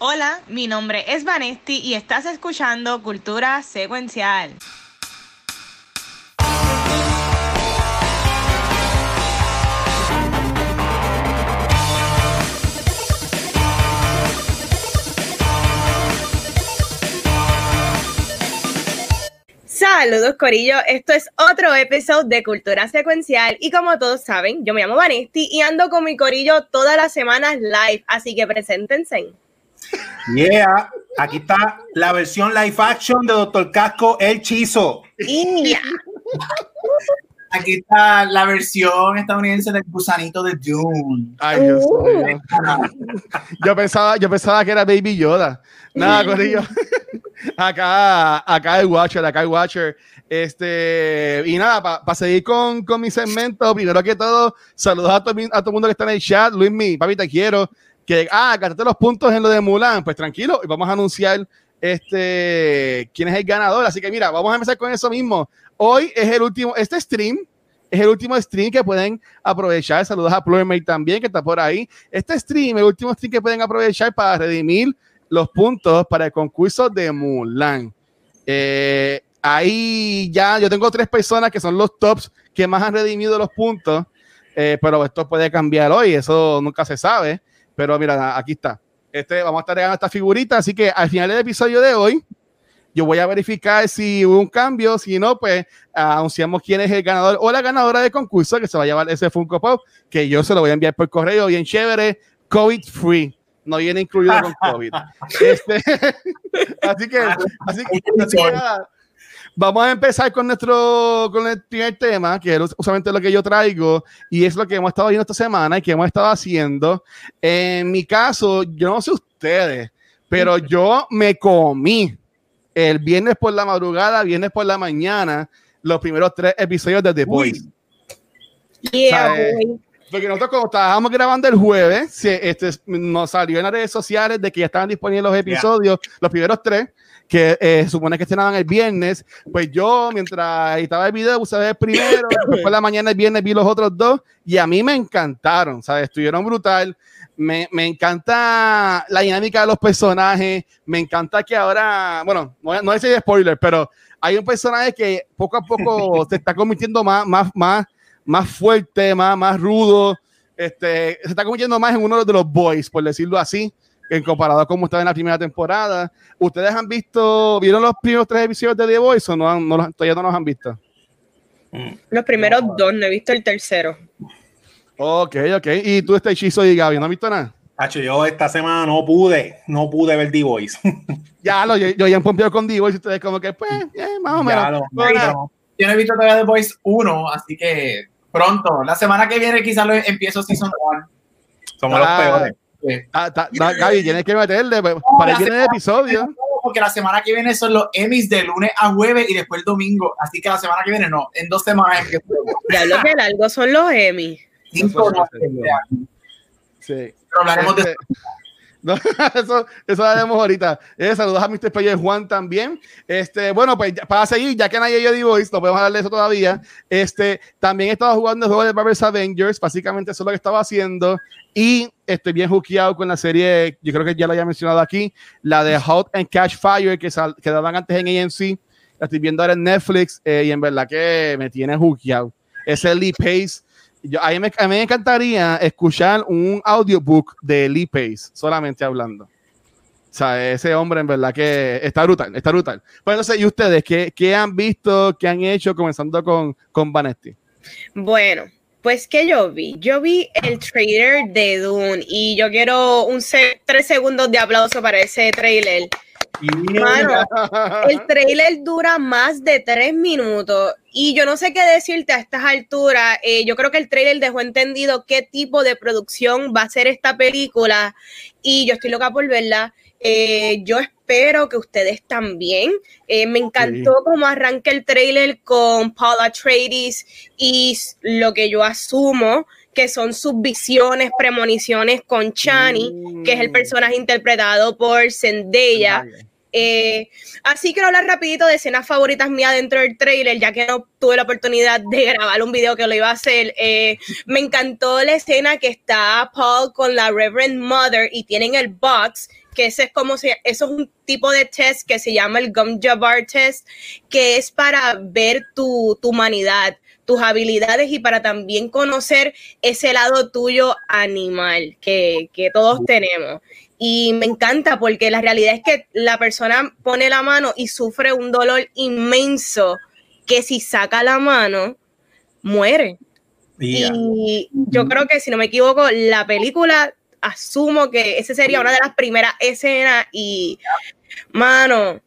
Hola, mi nombre es Vanesti y estás escuchando Cultura Secuencial. Saludos Corillo, esto es otro episodio de Cultura Secuencial y como todos saben, yo me llamo Vanesti y ando con mi Corillo todas las semanas live, así que preséntense. Yeah, aquí está la versión live action de Doctor Casco, El Chizo. Aquí está la versión estadounidense del gusanito de Dune. Ay, Dios mío. Yo pensaba, yo pensaba que era Baby Yoda. Nada, Corillo. acá, acá el Watcher, acá el Watcher. Este, y nada, para seguir con, con, mi segmento, primero que todo, saludos a todo, a todo el mundo que está en el chat. Luismi, papi, te quiero. Que, ah, gastaste los puntos en lo de Mulan. Pues tranquilo, y vamos a anunciar este, quién es el ganador. Así que mira, vamos a empezar con eso mismo. Hoy es el último, este stream es el último stream que pueden aprovechar. Saludos a Plurmate también, que está por ahí. Este stream, el último stream que pueden aprovechar para redimir los puntos para el concurso de Mulan. Eh, ahí ya, yo tengo tres personas que son los tops que más han redimido los puntos, eh, pero esto puede cambiar hoy, eso nunca se sabe. Pero mira, aquí está. Este, vamos a estar regando esta figurita, así que al final del episodio de hoy, yo voy a verificar si hubo un cambio, si no, pues anunciamos quién es el ganador o la ganadora del concurso que se va a llevar ese Funko Pop, que yo se lo voy a enviar por correo bien chévere, COVID free. No viene incluido con COVID. Este, así que, así que, así que nada, vamos a empezar con nuestro con el primer tema, que es usualmente lo que yo traigo, y es lo que hemos estado viendo esta semana y que hemos estado haciendo. En mi caso, yo no sé ustedes, pero yo me comí el viernes por la madrugada, viernes por la mañana, los primeros tres episodios de The Boys. Yeah, porque nosotros como estábamos grabando el jueves, este, nos salió en las redes sociales de que ya estaban disponibles los episodios, los primeros tres, que eh, supone que estrenaban el viernes. Pues yo, mientras estaba el video, puse el primero, después por la mañana el viernes vi los otros dos y a mí me encantaron, ¿sabes? Estuvieron brutal. Me, me, encanta la dinámica de los personajes. Me encanta que ahora, bueno, no, no es spoiler, pero hay un personaje que poco a poco se está convirtiendo más, más, más más fuerte, más, más rudo. Este, se está convirtiendo más en uno de los boys, por decirlo así, en comparado a cómo estaba en la primera temporada. ¿Ustedes han visto, vieron los primeros tres episodios de The Boys o no, no todavía no los han visto? Los primeros dos, no he visto el tercero. Ok, ok. ¿Y tú, este hechizo y Gaby, no has visto nada? Hacho, yo esta semana no pude, no pude ver The Voice. ya, lo, yo, yo ya he con The Voice y ustedes como que, pues, más o menos. yo no he visto todavía The Voice 1, así que pronto. La semana que viene quizás lo empiezo Season 1. Somos los peores. Ah, Gaby, tienes que meterle pues, para el el episodio. Porque la semana que viene son los Emmys de lunes a jueves y después el domingo. Así que la semana que viene no, en dos semanas Ya lo que largo son los Emmys. Cinco Sí. Pero hablaremos de Este, no, eso, eso haremos ahorita. Eh, saludos a Mr. Player Juan también. Este, bueno, pues para seguir, ya que nadie yo digo no podemos hablar de eso todavía. Este, también he estado jugando el juego de Marvel's Avengers, básicamente eso es lo que estaba haciendo. Y estoy bien hookeado con la serie, yo creo que ya lo había mencionado aquí, la de Hot and Catch Fire, que, sal- que daban antes en AMC. La estoy viendo ahora en Netflix eh, y en verdad que me tiene hookeado. Es el Lee Pace. Yo, a, mí me, a mí me encantaría escuchar un audiobook de Lee Pace, solamente hablando. O sea, ese hombre en verdad que está brutal, está brutal. Pues entonces, ¿y ustedes qué, qué han visto, qué han hecho, comenzando con, con Vanesti? Bueno, pues que yo vi, yo vi el trailer de Dune y yo quiero un se- tres segundos de aplauso para ese trailer. Mano, el trailer dura más de tres minutos y yo no sé qué decirte a estas alturas. Eh, yo creo que el trailer dejó entendido qué tipo de producción va a ser esta película y yo estoy loca por verla. Eh, yo espero que ustedes también. Eh, me encantó cómo arranca el trailer con Paula Atreides y lo que yo asumo que son sus visiones, premoniciones con Chani, que es el Mm. personaje interpretado por Zendaya. Eh, así quiero hablar rapidito de escenas favoritas mías dentro del trailer, ya que no tuve la oportunidad de grabar un video que lo iba a hacer. Eh, me encantó la escena que está Paul con la Reverend Mother y tienen el box que ese es como se, eso es un tipo de test que se llama el Gum Jabbar Test, que es para ver tu, tu humanidad, tus habilidades y para también conocer ese lado tuyo animal que, que todos tenemos. Y me encanta porque la realidad es que la persona pone la mano y sufre un dolor inmenso que si saca la mano, muere. Y yo creo que, si no me equivoco, la película, asumo que esa sería una de las primeras escenas y, mano,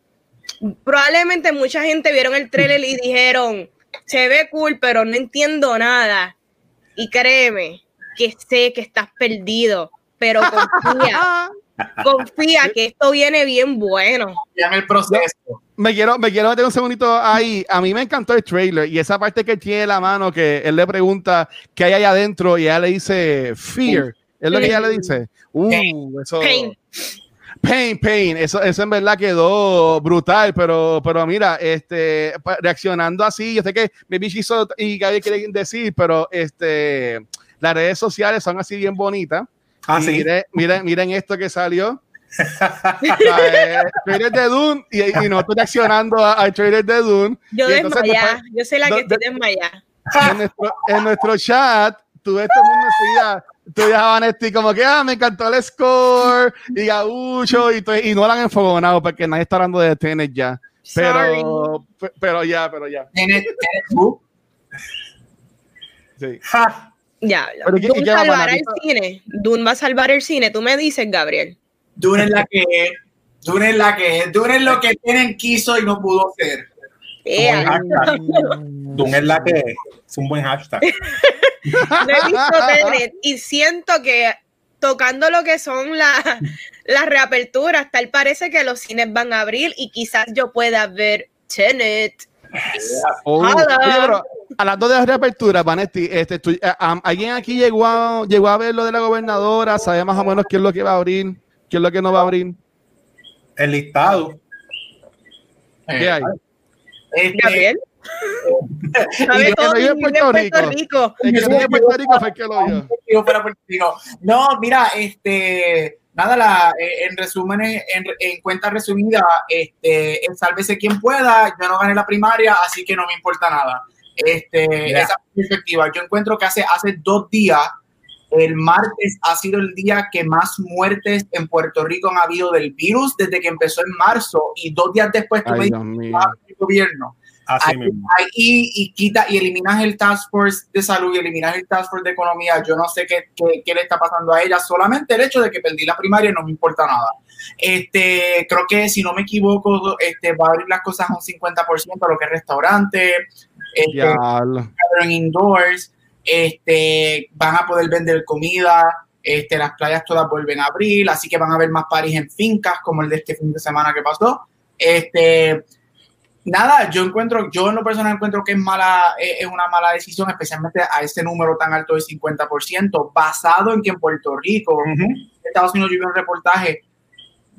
probablemente mucha gente vieron el trailer y dijeron, se ve cool, pero no entiendo nada. Y créeme que sé que estás perdido, pero confía. confía que esto viene bien bueno. Ya en el proceso. Me quiero, me quiero meter un segundito ahí. A mí me encantó el trailer y esa parte que tiene la mano que él le pregunta qué hay allá adentro y ella le dice fear. Es lo que ella le dice. Uh, eso. Pain. Pain, pain. Eso, eso en verdad quedó brutal, pero, pero mira, este, reaccionando así, yo sé que Baby Shizo y Gaby quieren decir, pero este, las redes sociales son así bien bonitas. Ah, miren, miren, miren esto que salió. trailer de Dune y, y no estoy reaccionando al trailer de Dune. Yo desmayá, yo sé la que estoy desmayada. En nuestro, en nuestro chat, tú ves todo el mundo decía, tú ya Vanetti como que, ah, me encantó el score y Gaucho y, y no lo han enfogonado porque nadie está hablando de Tenet ya. Pero, pero ya, pero ya. Tenet, Sí. Ya, Dune salvará el cine. Dune va a salvar el cine. Tú me dices, Gabriel. Dune es la que es. Dune es la que es. Dune es lo que tienen quiso y no pudo ser. Dune es la que es. Es un buen hashtag. he visto y siento que tocando lo que son las reaperturas, tal parece que los cines van a abrir y quizás yo pueda ver Tenet. Oh, hablando de las reaperturas, Vanetti, este, eh, ¿alguien aquí llegó a, llegó a ver lo de la gobernadora? ¿Sabe más o menos qué es lo que va a abrir? ¿Qué es lo que no va a abrir? El listado. ¿Qué hay? Este, ¿Sabe todo en Puerto Rico. El que vive en Puerto Rico fue el que lo vio. No, mira, este nada, la, eh, en resumen, en, en, cuenta resumida, este, sálvese quien pueda, yo no gané la primaria, así que no me importa nada. Este, Esa perspectiva. Yo encuentro que hace, hace dos días, el martes ha sido el día que más muertes en Puerto Rico han habido del virus desde que empezó en marzo y dos días después tuve el gobierno. Así ahí, y quita y eliminas el Task Force de Salud y eliminas el Task Force de Economía. Yo no sé qué, qué, qué, le está pasando a ella. Solamente el hecho de que perdí la primaria no me importa nada. Este, creo que si no me equivoco, este, va a abrir las cosas a un 50% a lo que es restaurante, este, en indoors, este, van a poder vender comida, este, las playas todas vuelven a abrir, así que van a haber más paris en fincas como el de este fin de semana que pasó. Este, nada, yo encuentro, yo en lo personal encuentro que es mala, eh, es una mala decisión, especialmente a ese número tan alto de 50%, basado en que en Puerto Rico, Estados Unidos, yo vi un reportaje,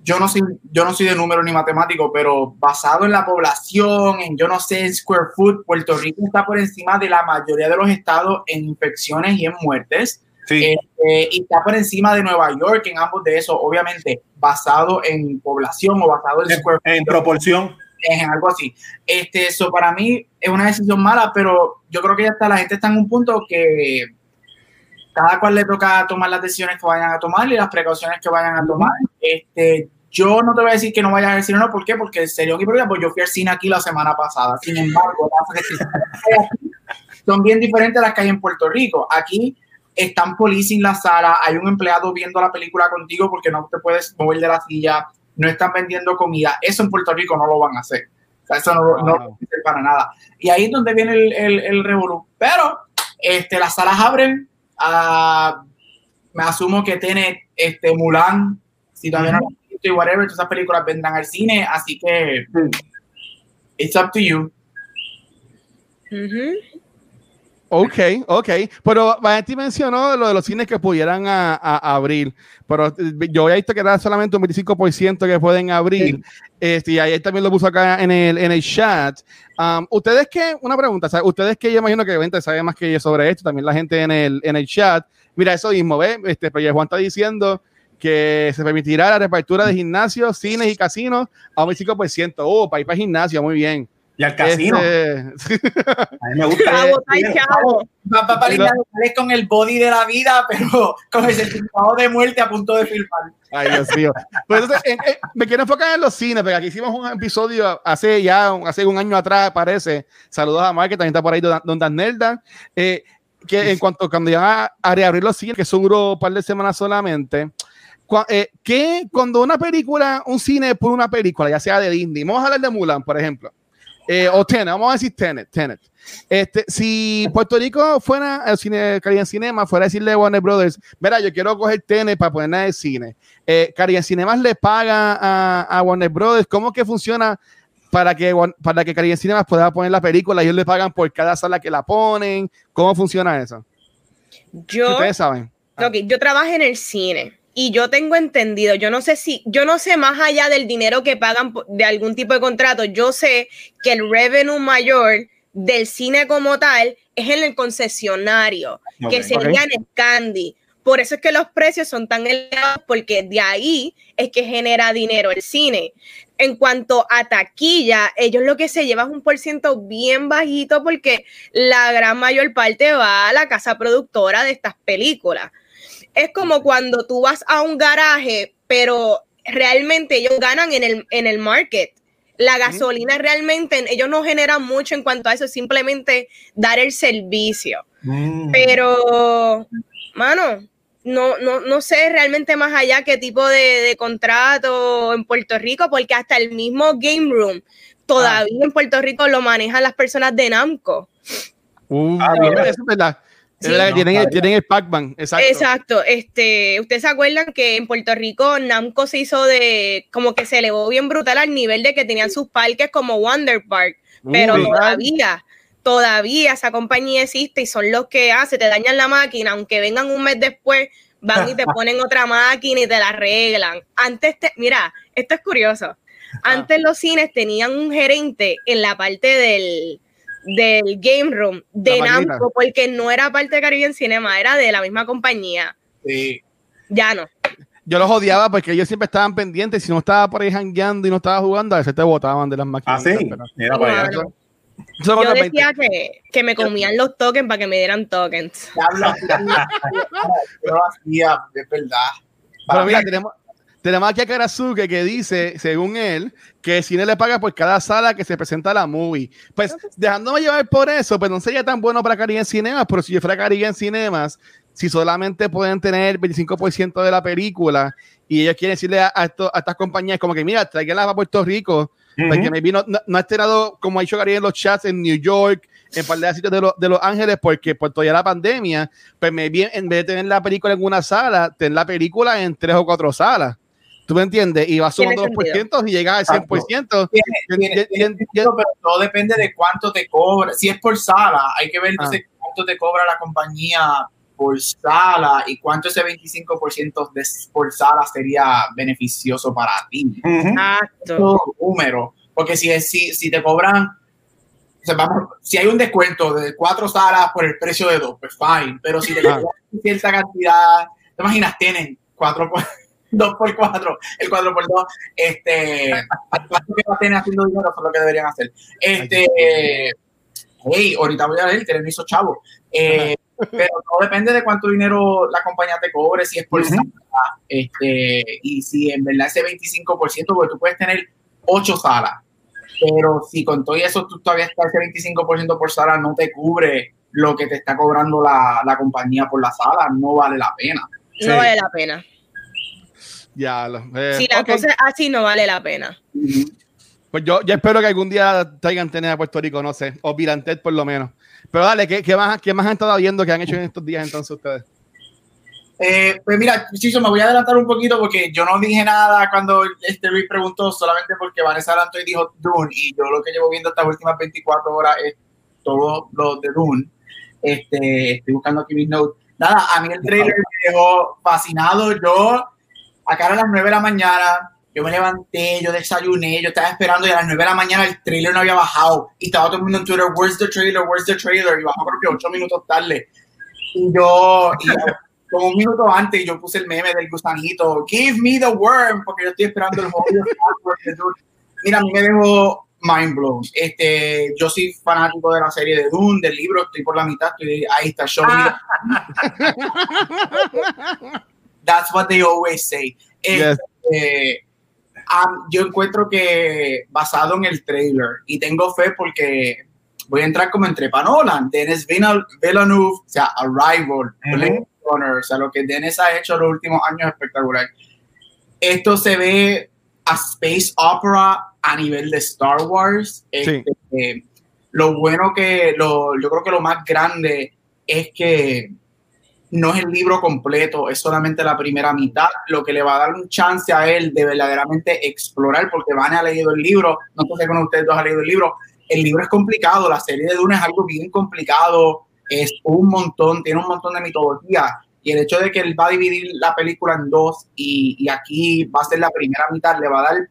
yo no soy, yo no soy de número ni matemático, pero basado en la población, en yo no sé, en square foot, Puerto Rico está por encima de la mayoría de los estados en infecciones y en muertes. Sí. Este, y está por encima de Nueva York en ambos de esos, obviamente, basado en población o basado en, square foot. En proporción en algo así. Este, eso para mí es una decisión mala, pero yo creo que ya está, la gente está en un punto que cada cual le toca tomar las decisiones que vayan a tomar y las precauciones que vayan a tomar. Este, yo no te voy a decir que no vayas al cine, no, ¿por qué? Porque serio mi problema, pues yo fui al cine aquí la semana pasada. Sin embargo, son bien diferentes a las que hay en Puerto Rico. Aquí están policing la sala, hay un empleado viendo la película contigo porque no te puedes mover de la silla, no están vendiendo comida. Eso en Puerto Rico no lo van a hacer. O sea, eso no, no lo para nada. Y ahí es donde viene el, el, el revolú. Pero este, las salas abren. Uh, me asumo que tiene este, Mulan, si todavía no lo visto y whatever, todas esas películas vendrán al cine. Así que, it's up to you. Ok, ok. Pero Vanetti mencionó lo de los cines que pudieran a, abrir, pero eh, yo había visto que era solamente un 25% que pueden abrir. Este, y ahí también lo puso acá en el, en el chat. Um, ustedes que, una pregunta, ustedes que yo imagino que obviamente saben más que yo sobre esto, también la gente en el, en el chat. Mira, eso mismo, ¿ves? Este, pues Juan está diciendo que se permitirá la reapertura de gimnasios, cines y casinos a un 25%. Oh, para ir para gimnasio, muy bien. Y al casino. Este... a mí me gusta. Va para con el body de la vida, pero con el certificado de muerte a punto de filmar. Ay, Dios mío. Pues entonces, eh, eh, me quiero enfocar en los cines, porque aquí hicimos un episodio hace ya, hace un año atrás, parece. Saludos a Mark, que también está por ahí, Don Dan Nelda. Eh, que en cuanto cuando ya a, reabrir los cines, que son un par de semanas solamente, eh, que cuando una película, un cine por una película, ya sea de Disney, vamos a hablar de Mulan, por ejemplo, eh, o Tenet, vamos a decir Tenet, Tenet. Este, si Puerto Rico fuera el cine Caribbean Cinema, fuera a decirle a Warner Brothers, mira, yo quiero coger Tenet para ponerla en el cine. Eh, Caribbean Cinemas le paga a, a, Warner Brothers, ¿cómo que funciona para que, para que Caribbean Cinemas pueda poner la película? Ellos le pagan por cada sala que la ponen. ¿Cómo funciona eso? Yo, ustedes saben. Okay, yo trabajo en el cine y yo tengo entendido, yo no sé si, yo no sé más allá del dinero que pagan de algún tipo de contrato, yo sé que el revenue mayor del cine como tal es en el concesionario, que sería en el Candy. Por eso es que los precios son tan elevados, porque de ahí es que genera dinero el cine. En cuanto a taquilla, ellos lo que se llevan es un por ciento bien bajito porque la gran mayor parte va a la casa productora de estas películas. Es como cuando tú vas a un garaje, pero realmente ellos ganan en el, en el market. La gasolina realmente, ellos no generan mucho en cuanto a eso, simplemente dar el servicio. Mm. Pero, mano, no, no, no sé realmente más allá qué tipo de, contrato en Puerto Rico, porque hasta el mismo Game Room todavía ah. en Puerto Rico lo manejan las personas de Namco. Uh, ah, es verdad. Tienen, el Pac-Man, exacto. Exacto. Este, Ustedes se acuerdan que en Puerto Rico Namco se hizo de, como que se elevó bien brutal al nivel de que tenían sus parques como Wonder Park, pero todavía todavía esa compañía existe y son los que hacen, te dañan la máquina, aunque vengan un mes después, van y te ponen otra máquina y te la arreglan. Antes, te, mira, esto es curioso. Antes los cines tenían un gerente en la parte del, del game room de Namco, porque no era parte de Caribbean Cinema, era de la misma compañía. Sí. Ya no. Yo los odiaba porque ellos siempre estaban pendientes. Si no estaba por ahí jangueando y no estaba jugando, a veces te botaban de las máquinas. Ah, sí. Mira, yo decía que, que, me comían los tokens para que me dieran tokens. Yo hacía, es verdad. Pero mira, tenemos, tenemos aquí a Karazuke que dice, según él, que el cine le paga por cada sala que se presenta la movie. Pues dejándome llevar por eso, pues no sería tan bueno para Caribe en Cinemas, pero si yo fuera Caribe en Cinemas, si solamente pueden tener 25% de la película y ellos quieren decirle a, a, a estas compañías como que, mira, tráiganla a Puerto Rico, porque me vino, no, no ha estrenado, como ha dicho Gary en los chats, en New York, en par de sitios de, de, Los Ángeles, porque por todavía la pandemia, pues me viene, en vez de tener la película en una sala, tener la película en tres o cuatro salas. ¿Tú me entiendes? Y va sumando los por y llega al 100%. pero todo depende de cuánto te cobra. Si es por sala, hay que ver ah. cuánto te cobra la compañía por sala y cuánto ese 25% de por sala sería beneficioso para ti. Exacto. Número. Porque si, si, si te cobran, vamos, si hay un descuento de cuatro salas por el precio de dos, pues fine. Pero si te cobran cierta cantidad, te imaginas, tienen cuatro por, dos por cuatro, el cuatro por dos, este, ¿cuánto que va a tener haciendo dinero? Eso es lo que deberían hacer. Este, hey, ahorita voy a ver, tienen esos chavos. Eh, pero todo depende de cuánto dinero la compañía te cobre, si es por sala, este, y si en verdad ese 25%, porque tú puedes tener ocho salas, pero si con todo eso tú todavía estás ese 25% por sala, no te cubre lo que te está cobrando la, la compañía por la sala, no vale la pena. No vale la pena. Ya, eh, si la cosa es así, no vale la pena. Pues yo, yo espero que algún día traigan tener a Puerto Rico, no sé, o Virantet por lo menos. Pero dale, ¿qué, qué, más, ¿qué más han estado viendo que han hecho en estos días entonces ustedes? Eh, pues mira, Chicho, me voy a adelantar un poquito porque yo no dije nada cuando este Luis preguntó, solamente porque Vanessa adelantó y dijo Dune, y yo lo que llevo viendo estas últimas 24 horas es todo lo de Dune. Este, estoy buscando aquí mis notes. Nada, a mí el trailer me dejó fascinado. Yo, acá a las 9 de la mañana, yo me levanté, yo desayuné, yo estaba esperando y a las 9 de la mañana el trailer no había bajado. Y estaba todo el mundo en Twitter, where's the trailer, where's the trailer? Y bajó creo que 8 minutos tarde. Y yo, como un minuto antes yo puse el meme del gusanito, give me the worm, porque yo estoy esperando el juego. Mira, a mí me dejó mind blown. Este, yo soy fanático de la serie de Dune, del libro, estoy por la mitad, estoy, ahí está, show me. That's what they always say. Este, um, yo encuentro que basado en el trailer, y tengo fe porque voy a entrar como entre Panolan, Dennis Villeneuve, o sea, Arrival, o sea, lo que Dennis ha hecho los últimos años espectacular. Esto se ve a space opera a nivel de Star Wars. Este, eh, lo bueno que, lo, yo creo que lo más grande es que no es el libro completo, es solamente la primera mitad, lo que le va a dar un chance a él de verdaderamente explorar, porque Van ha leído el libro, no sé con ustedes dos ha leído el libro, el libro es complicado, la serie de Dune es algo bien complicado, es un montón, tiene un montón de mitología, y el hecho de que él va a dividir la película en dos y, y aquí va a ser la primera mitad, le va a dar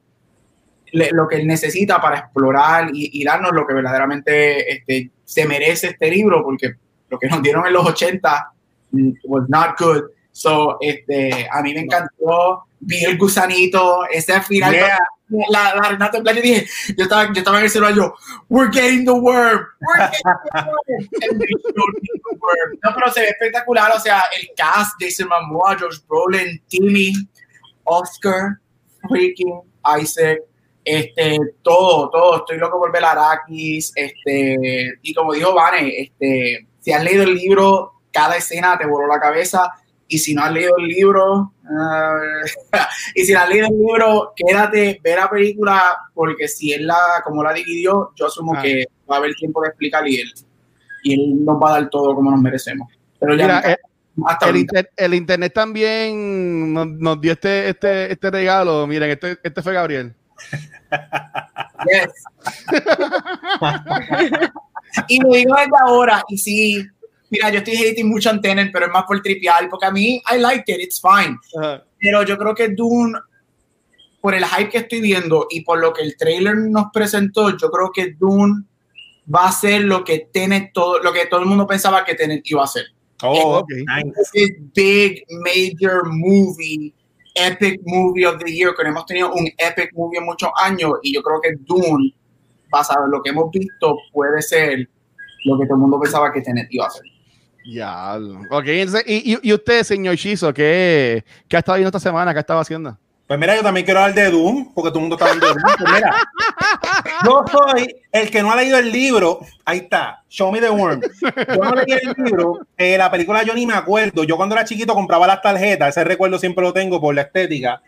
lo que él necesita para explorar y, darnos lo que verdaderamente este, se merece este libro, porque lo que nos dieron en los 80 mm, was not good. So, este, a mí me encantó, vi el gusanito, ese final, la, la Renata en plan, yo dije, yo estaba, yo estaba en el celular, yo, we're getting the worm, we're getting the worm. No, pero se ve espectacular, o sea, el cast, Jason Momoa, George Brolin, Timmy, Oscar, freaking Isaac, este, todo, todo, estoy loco por ver Arrakis, este, y como dijo Vane, este, si has leído el libro, cada escena te voló la cabeza, y si no has leído el libro, uh, y si no has leído el libro, quédate, ver la película, porque si él la, como la dividió, yo asumo ah. que va a haber tiempo de explicar y él, y él nos va a dar todo como nos merecemos. Pero ya eh, el, internet también nos, dio este, este, este regalo. Miren, este, este fue Gabriel. Yes. y lo digo desde ahora, y sí, mira, yo estoy hating mucho antena, pero es más por tripial, porque a mí, I like it, it's fine. Pero yo creo que Dune, por el hype que estoy viendo y por lo que el trailer nos presentó, yo creo que Dune va a ser lo que tiene todo, lo que todo el mundo pensaba que Tenet iba a ser. Oh, okay. big major movie epic movie of the year, que hemos tenido un epic movie en muchos años y yo creo que Dune, basado en lo que hemos visto, puede ser lo que todo el mundo pensaba que Tenet iba a ser. Ya, ok. y, y, usted, señor Shizo, ¿qué, ¿qué ha estado viendo esta semana? ¿Qué ha estado haciendo? Pues mira, yo también quiero hablar de Doom, porque todo el mundo está hablando de Doom. Pues mira, yo soy el que no ha leído el libro. Ahí está, Show Me the Worm. Yo no leí el libro. Eh, la película yo ni me acuerdo. Yo cuando era chiquito compraba las tarjetas. Ese recuerdo siempre lo tengo por la estética.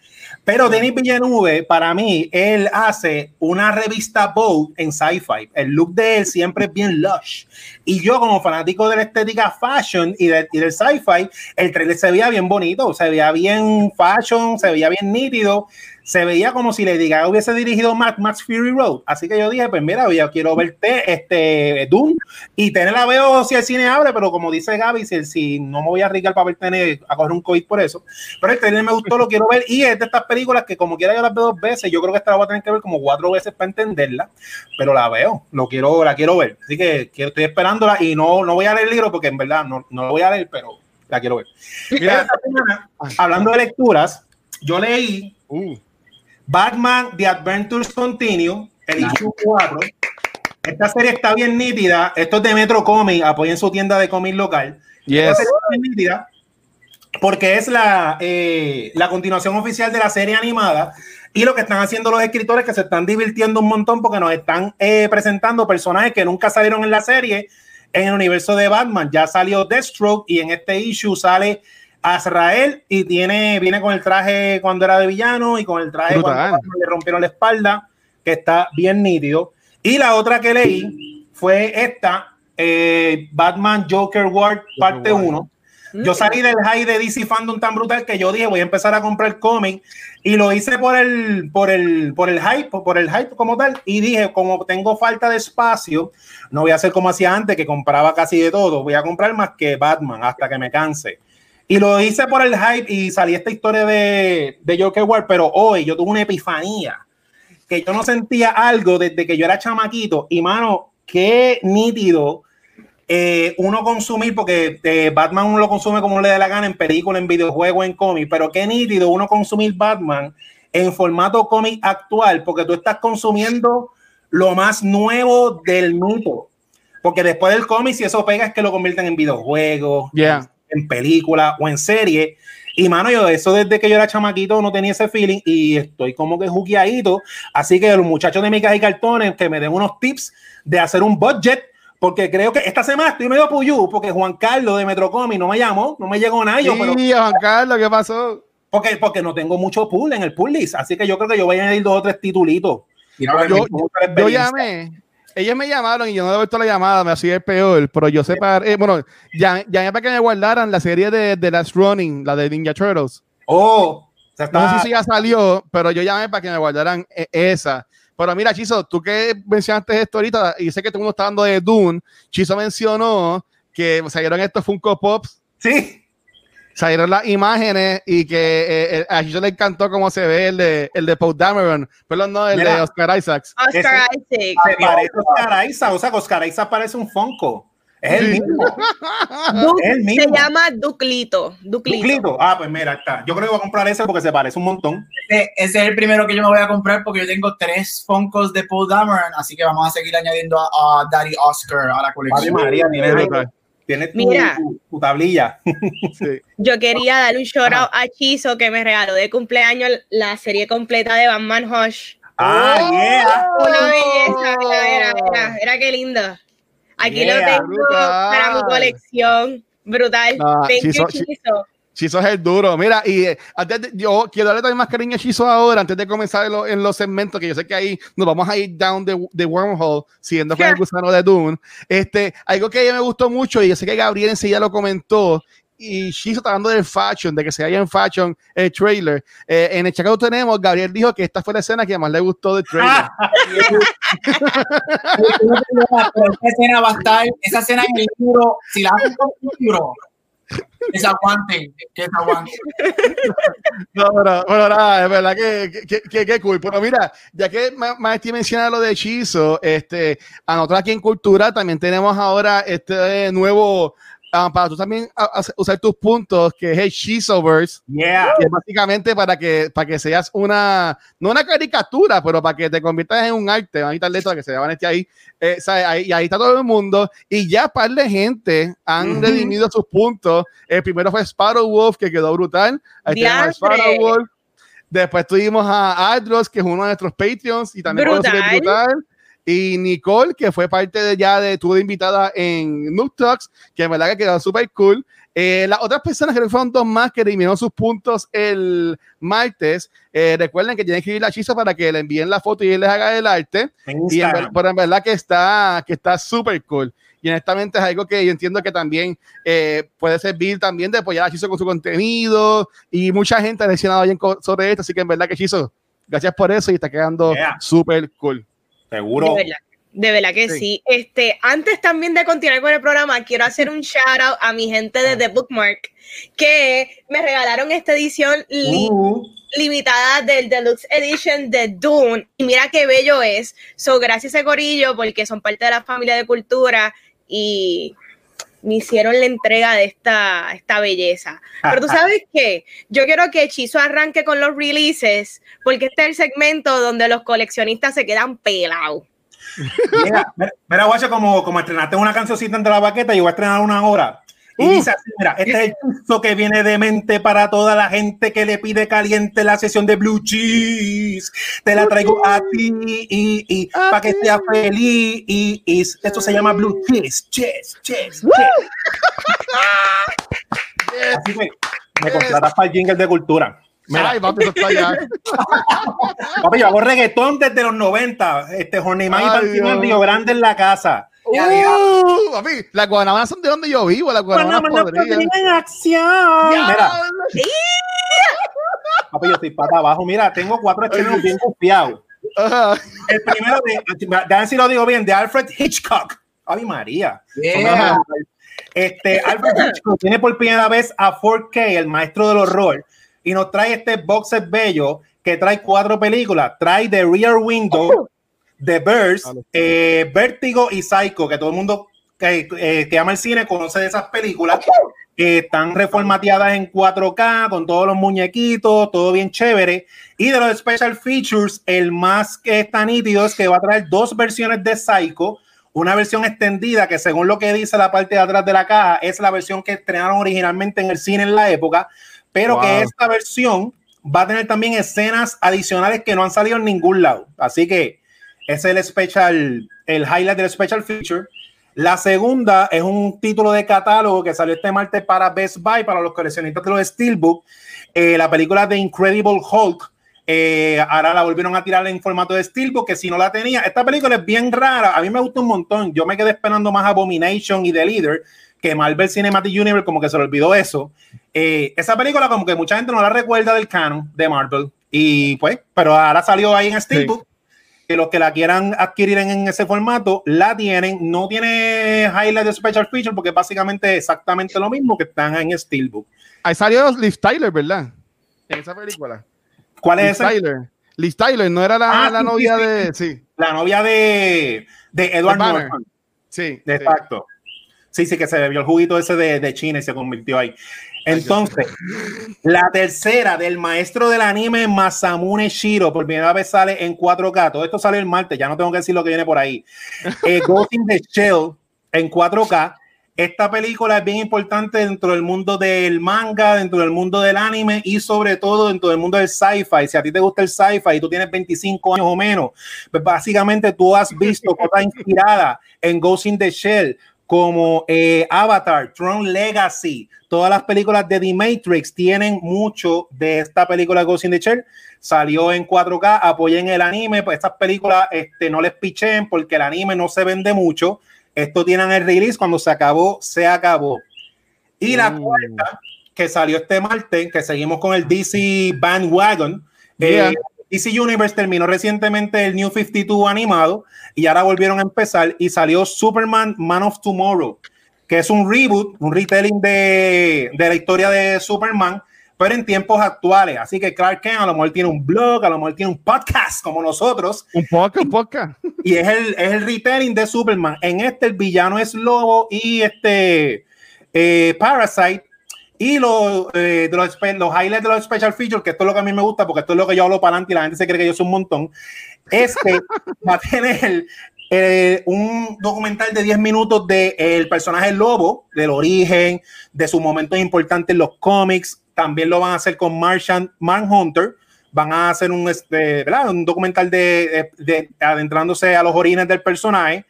Pero Denis Villeneuve, para mí, él hace una revista Vogue en sci-fi. El look de él siempre es bien lush. Y yo, como fanático de la estética fashion y, de, y del sci-fi, el trailer se veía bien bonito, se veía bien fashion, se veía bien nítido se veía como si Lady Gaga hubiese dirigido Max, Max Fury Road. Así que yo dije, pues mira, yo quiero verte este Doom y tener la veo si el cine abre, pero como dice Gaby, si, si no me voy a arriesgar para ver tener a coger un COVID por eso. Pero el trailer me gustó, lo quiero ver y es de estas películas que como quiera yo las veo dos veces, yo creo que esta la voy a tener que ver como cuatro veces para entenderla, pero la veo, lo quiero, la quiero ver. Así que, estoy esperándola y no, no voy a leer el libro porque en verdad no, no lo voy a leer, pero la quiero ver. Mira, hablando de lecturas, yo leí uh. Batman The Adventures Continue, el issue 4. Esta serie está bien nítida. Esto es de Metro Comics, apoyen su tienda de cómic local. Yes. bien nítida porque es la, eh, la continuación oficial de la serie animada. Y lo que están haciendo los escritores que se están divirtiendo un montón porque nos están eh, presentando personajes que nunca salieron en la serie en el universo de Batman. Ya salió Deathstroke y en este issue sale Azrael y tiene, viene con el traje cuando era de villano y con el traje cuando le rompieron la espalda, que está bien nítido. Y la otra que leí fue esta, eh, Batman Joker War parte 1. Yo mm. salí del high de DC Fandom tan brutal que yo dije voy a empezar a comprar cómic y lo hice por el, por el, por el hype, por el hype como tal y dije como tengo falta de espacio, no voy a hacer como hacía antes que compraba casi de todo, voy a comprar más que Batman hasta que me canse. Y lo hice por el hype y salí esta historia de, de Joker War, pero hoy yo tuve una epifanía que yo no sentía algo desde que yo era chamaquito. Y mano, qué nítido eh, uno consumir, porque eh, Batman uno lo consume como le dé la gana en película, en videojuego, en cómic, pero qué nítido uno consumir Batman en formato cómic actual, porque tú estás consumiendo lo más nuevo del mito. Porque después del cómic, si eso pega, es que lo convierten en videojuegos, en película o en serie. Y mano, yo eso desde que yo era chamaquito no tenía ese feeling y estoy como que juqueadito. Así que los muchachos de Micas y Cartones que me den unos tips de hacer un budget porque creo que esta semana estoy medio puyú, porque Juan Carlos de Metrocomi no me llamó, no me llegó nada. Sí, Juan Carlos, ¿qué pasó? Porque, porque no tengo mucho pool en el pool list, así que yo creo que yo voy a añadir dos o tres titulitos. yo, yo, llamé, ellos me llamaron y yo no he visto la llamada, me hacía el peor, pero yo sé para, eh, bueno, llamé para que me guardaran la serie de, de Last Running, la de Ninja Turtles. Oh, no sé si ya salió, pero yo llamé para que me guardaran eh, esa. Pero mira, Chizo, tú que mencionaste esto ahorita, y sé que todo el mundo está hablando de Dune, Chizo mencionó que salieron estos Funko Pops. Sí. Salieron las imágenes y que eh, eh, a Chizo le encantó cómo se ve el de, el de Paul Dameron, pero no el de Oscar Isaacs. Oscar Isaacs. Se parece Oscar Isaacs, o sea, Oscar Isaacs parece un Funko. Es el mismo. Se llama Duclito. Duclito. Ah, pues mira, está. Yo creo que voy a comprar ese porque se parece un montón. Ese, es el primero que yo me voy a comprar porque yo tengo tres Funkos de Paul Dameron, así que vamos a seguir añadiendo a, Daddy Oscar a la colección. María, tiene, tu, Mira, tu, tablilla. Yo quería darle un shout out a Chizo que me regaló de cumpleaños la serie completa de Batman Hush. Ah, yeah. Una belleza, mira, mira, mira, qué linda. Aquí lo tengo para mi colección. Brutal. Chizo, Chizo. Es el duro. Mira, y eh, antes yo quiero darle también más cariño a Chizo ahora, antes de comenzar en, los segmentos, que yo sé que ahí nos vamos a ir down the, wormhole, siguiendo con el gusano de Dune. Este, algo que a ella me gustó mucho, y yo sé que Gabriel enseguida lo comentó, y Shizo está hablando del fashion, de que se haya en fashion el trailer. Eh, en el checkout tenemos, Gabriel dijo que esta fue la escena que más le gustó del trailer. esa escena va a estar, esa escena en el libro, si la hacen con un libro, que se aguanten, que se aguanten. No, pero, bueno, nada, es verdad que, que, que, cool. Pero mira, ya que Maestri menciona lo de hechizo, este, a nosotros aquí en Cultura también tenemos ahora este nuevo Ah, para tú también usar tus puntos, que es el Shizoverse. Yeah. Que básicamente para que, para que seas una, no una caricatura, pero para que te conviertas en un arte. Ahí está el que se van este ahí. Eh, ahí. Y ahí está todo el mundo. Y ya par de gente han redimido sus puntos. El primero fue Sparrow Wolf, que quedó brutal. Ahí tenemos a Sparrow Wolf. Después tuvimos a Adros, que es uno de nuestros Patreons, y también brutal. brutal y Nicole, que fue parte de ya de, tu invitada en Noob Talks, que en verdad que quedó súper cool. Eh, las otras personas que fueron dos más que eliminaron sus puntos el martes, eh, recuerden que tienen que ir la hechizo para que le envíen la foto y él les haga el arte. Y en, pero en verdad que está que está súper cool. Y honestamente es algo que yo entiendo que también eh, puede servir también de apoyar a Chizo con su contenido. Y mucha gente ha mencionado bien sobre esto, así que en verdad que Chizo, gracias por eso y está quedando súper cool. Seguro. De verdad, que sí. Este, antes también de continuar con el programa, quiero hacer un shout out a mi gente de ah. The Bookmark que me regalaron esta edición uh. limitada del Deluxe Edition de Dune. Y mira qué bello es. So, gracias a Corillo porque son parte de la familia de cultura y me hicieron la entrega de esta, esta belleza. Pero tú sabes qué, yo quiero que Chizo arranque con los releases, porque este es el segmento donde los coleccionistas se quedan pelados. Mira, mira, guacho, como, como estrenaste una cancioncita entre la baqueta, yo voy a estrenar una hora. Y dice así, mira, este es el chuzo que viene de mente para toda la gente que le pide caliente la sesión de Blue Cheese. Te la traigo a ti y, y para que sea feliz. Y, y, esto se llama Blue Cheese. Cheese, cheese, cheese. Así que me contratas para el jingle de cultura. Ay, papi, está allá. papi, yo hago reggaetón desde los 90. Este, Jorney y en Río Grande en la casa. Uh, papi, las guanabanas son de donde yo vivo, las guanabanas podrían. en acción. Mira. papi, yo estoy para abajo. Mira, tengo cuatro estrenos bien confiados. El primero de, de, si lo digo bien, de Alfred Hitchcock. Ay, María. Este, Alfred Hitchcock tiene por primera vez a 4K, el maestro del horror, y nos trae este box set bello que trae cuatro películas. Trae The Rear Window, The Birds, eh, Vértigo y Psycho, que todo el mundo que, eh, que ama el cine conoce de esas películas que están reformateadas en 4K con todos los muñequitos, todo bien chévere. Y de los special features, el más que está nítido es que va a traer dos versiones de Psycho. Una versión extendida que según lo que dice la parte de atrás de la caja es la versión que estrenaron originalmente en el cine en la época, pero que esta versión va a tener también escenas adicionales que no han salido en ningún lado. Así que es el special, el highlight del special feature. La segunda es un título de catálogo que salió este martes para Best Buy, para los coleccionistas de los Steelbook. Eh, la película de Incredible Hulk. Eh, ahora la volvieron a tirar en formato de Steelbook, que si no la tenía. Esta película es bien rara. A mí me gusta un montón. Yo me quedé esperando más Abomination y The Leader, que Marvel Cinematic Universe como que se le olvidó eso. Eh, esa película como que mucha gente no la recuerda del canon de Marvel. Y pues, pero ahora salió ahí en Steelbook que los que la quieran adquirir en, ese formato la tienen. No tiene highlight de special feature porque básicamente exactamente lo mismo que están en Steelbook. Ahí salió Liv Tyler, ¿verdad? En esa película. ¿Cuál es esa? Tyler. Liv Tyler, no era la, ah, novia de. Sí. La novia de, de Edward Norton. Sí. De facto. Sí, sí, que se bebió el juguito ese de, de China y se convirtió ahí. Entonces, la tercera del maestro del anime Masamune Shiro, por primera vez sale en 4K. Todo esto sale el martes, ya no tengo que decir lo que viene por ahí. Eh, Ghost in the Shell en 4K. Esta película es bien importante dentro del mundo del manga, dentro del mundo del anime y sobre todo dentro del mundo del sci-fi. Si a ti te gusta el sci-fi y tú tienes 25 años o menos, pues básicamente tú has visto cosas inspirada en Ghost in the Shell como eh, Avatar, Tron Legacy, todas las películas de The Matrix tienen mucho de esta película Ghost in the Shell. Salió en 4K, apoyen el anime, pues estas películas este, no les pichen porque el anime no se vende mucho. Esto tienen el release, cuando se acabó, se acabó. Y la mm. cuarta, que salió este martes, que seguimos con el DC Bandwagon. Eh, DC Universe terminó recientemente el New 52 animado y ahora volvieron a empezar y salió Superman Man of Tomorrow, que es un reboot, un retelling de, de la historia de Superman, pero en tiempos actuales. Así que Clark Kent a lo mejor tiene un blog, a lo mejor tiene un podcast como nosotros. Un podcast, un podcast. Y es el, es el retelling de Superman. En este el villano es Lobo y este eh, Parasite y los, eh, de los, los, highlights de los special features, que esto es lo que a mí me gusta, porque esto es lo que yo hablo para adelante y la gente se cree que yo soy un montón. Este va a tener eh, un documental de 10 minutos del de, el personaje Lobo, del origen, de sus momentos importantes en los cómics. También lo van a hacer con Martian Manhunter. Van a hacer un, este, un documental de, de, adentrándose a los orígenes del personaje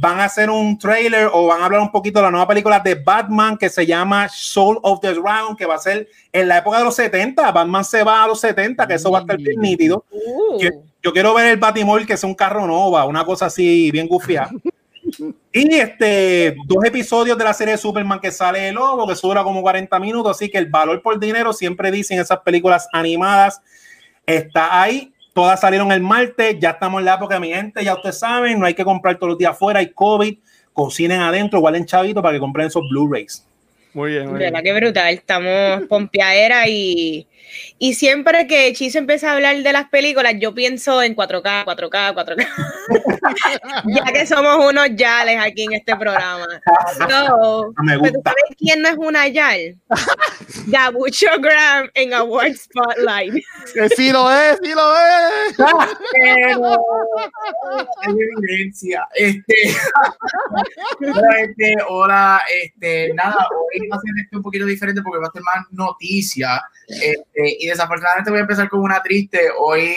van a hacer un trailer o van a hablar un poquito de la nueva película de Batman que se llama Soul of the Round, que va a ser en la época de los 70. Batman se va a los 70, que eso va a estar bien nítido. Uh. Yo, quiero ver el Batimóvil que es un carro nova, una cosa así bien gufia. y este, dos episodios de la serie de Superman que sale el lobo, que dura como 40 minutos, así que el valor por dinero siempre dicen esas películas animadas está ahí Todas salieron el martes, ya estamos en la época, mi gente, ya ustedes saben, no hay que comprar todos los días afuera, hay COVID, cocinen adentro, guarden chavito para que compren esos Blu-rays. Muy bien, muy bien. Qué brutal, estamos pompeadera y y siempre que Chizo empieza a hablar de las películas, yo pienso en 4K, 4K, 4K. ya que somos unos yales aquí en este programa. No, sabes quién no es una yal? Gabucho Graham en Award Spotlight. Que sí lo es, sí lo es. Pero, evidencia. Este, este, hola, este, nada, hoy va a ser un poquito diferente porque va a ser más noticia. Este, y desafortunadamente voy a empezar con una triste. Hoy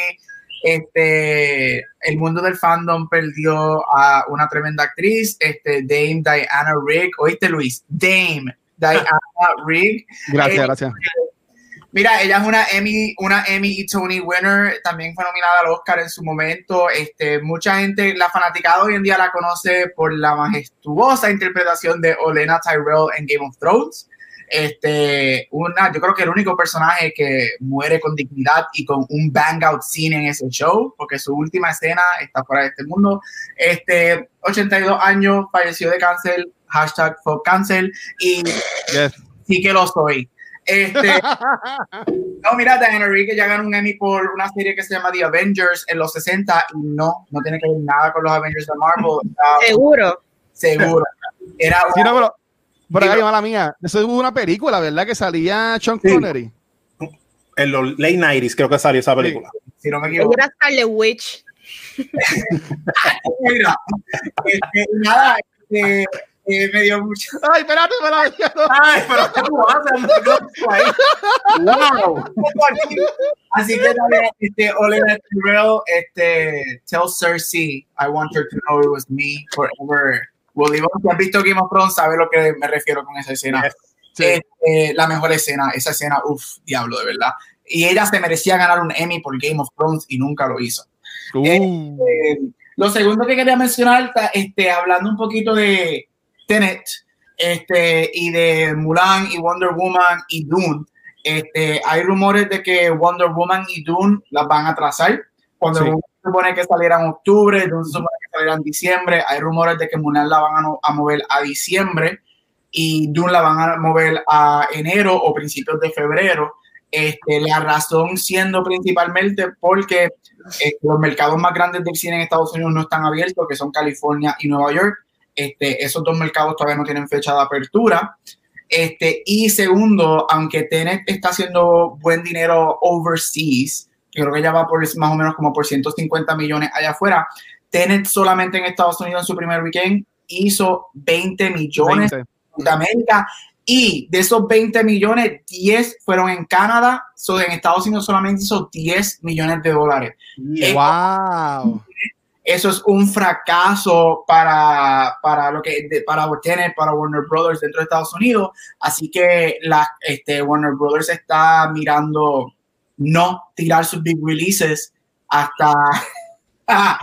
este, el mundo del fandom perdió a una tremenda actriz, este, Dame Diana Rigg. ¿Oíste, Luis? Dame Diana Rigg. Gracias, eh, gracias. Mira, ella es una Emmy, una Emmy y Tony winner, también fue nominada al Oscar en su momento. Este, mucha gente, la fanaticada hoy en día la conoce por la majestuosa interpretación de Olena Tyrell en Game of Thrones. Este, una, yo creo que el único personaje que muere con dignidad y con un bang out scene en ese show, porque su última escena está fuera de este mundo. Este, 82 años, falleció de cáncer, hashtag for cancel, y sí que lo soy. Este, no, mira, Diana Rigg ya ganó un Emmy por una serie que se llama The Avengers en los 60 y no, no tiene que ver nada con los Avengers de Marvel. Seguro. Seguro. Era sí, no, pero, por acá, mala mía, eso hubo una película, ¿verdad? Que salía Sean Connery. En los late 90s creo que salió esa película. Sí. Si no me equivoco. Era Scarlet Witch. Mira, este, nada, este, eh, me dio mucho. Ay, espérate, espérate. Ay, pero ¿qué tú haces? wow. Así que este, Olivia Tyrell, este, tell Cersei, I want her to know it was me forever. Well, si has visto Game of Thrones, sabes lo que me refiero con esa escena. Sí. Este, la mejor escena, esa escena, uff, diablo, de verdad. Y ella se merecía ganar un Emmy por Game of Thrones y nunca lo hizo. Uh. Este, lo segundo que quería mencionar, este, hablando un poquito de Tenet este, y de Mulan y Wonder Woman y Dune, este, hay rumores de que Wonder Woman y Dune las van a trazar. Cuando sí. se supone que saliera en octubre, Dune se supone que saliera en diciembre. Hay rumores de que Mulan la van a, a mover a diciembre y Dune la van a mover a enero o principios de febrero. Este, la razón siendo principalmente porque eh, los mercados más grandes del cine en Estados Unidos no están abiertos, que son California y Nueva York. Este, esos dos mercados todavía no tienen fecha de apertura. Este, y segundo, aunque Tenet está haciendo buen dinero overseas, yo creo que ya va por más o menos como por 150 millones allá afuera, Tenet solamente en Estados Unidos en su primer weekend hizo 20 millones 20. de América y de esos 20 millones, 10 fueron en Canadá, so en Estados Unidos solamente hizo 10 millones de dólares. ¡Wow! Eso es un fracaso para, para lo que para Tenet, para Warner Brothers dentro de Estados Unidos. Así que la, este, Warner Brothers está mirando no tirar sus big releases hasta Ah,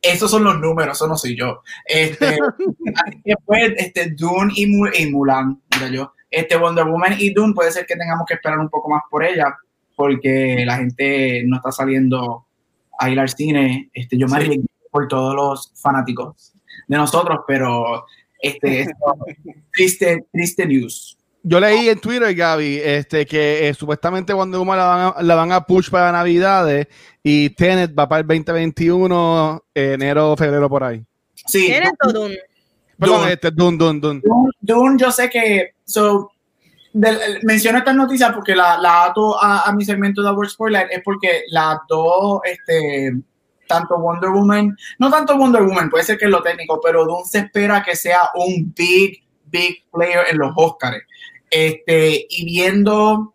esos son los números, eso no soy yo. Este, después, este, Dune y, y Mulan, mira yo. Este Wonder Woman y Dune puede ser que tengamos que esperar un poco más por ella, porque la gente no está saliendo a ir al cine. Este, yo me sí. arriesgué por todos los fanáticos de nosotros, pero este, esto, triste, triste news. Yo leí en Twitter, Gaby, este, que eh, supuestamente Wonder Woman la van, a, la van a push para Navidades y Tenet va para el 2021, enero, febrero, por ahí. Sí. ¿Tenet o Dune? Perdón, Dune. este, Dune, Dune, Dune. Dune, Dune yo sé que, so, de, menciono estas noticias porque la, la ato a, a, mi segmento de Word Spoiler, es porque las dos, este, tanto Wonder Woman, no tanto Wonder Woman, puede ser que es lo técnico, pero Dune se espera que sea un big, big player en los Oscars. Este, y viendo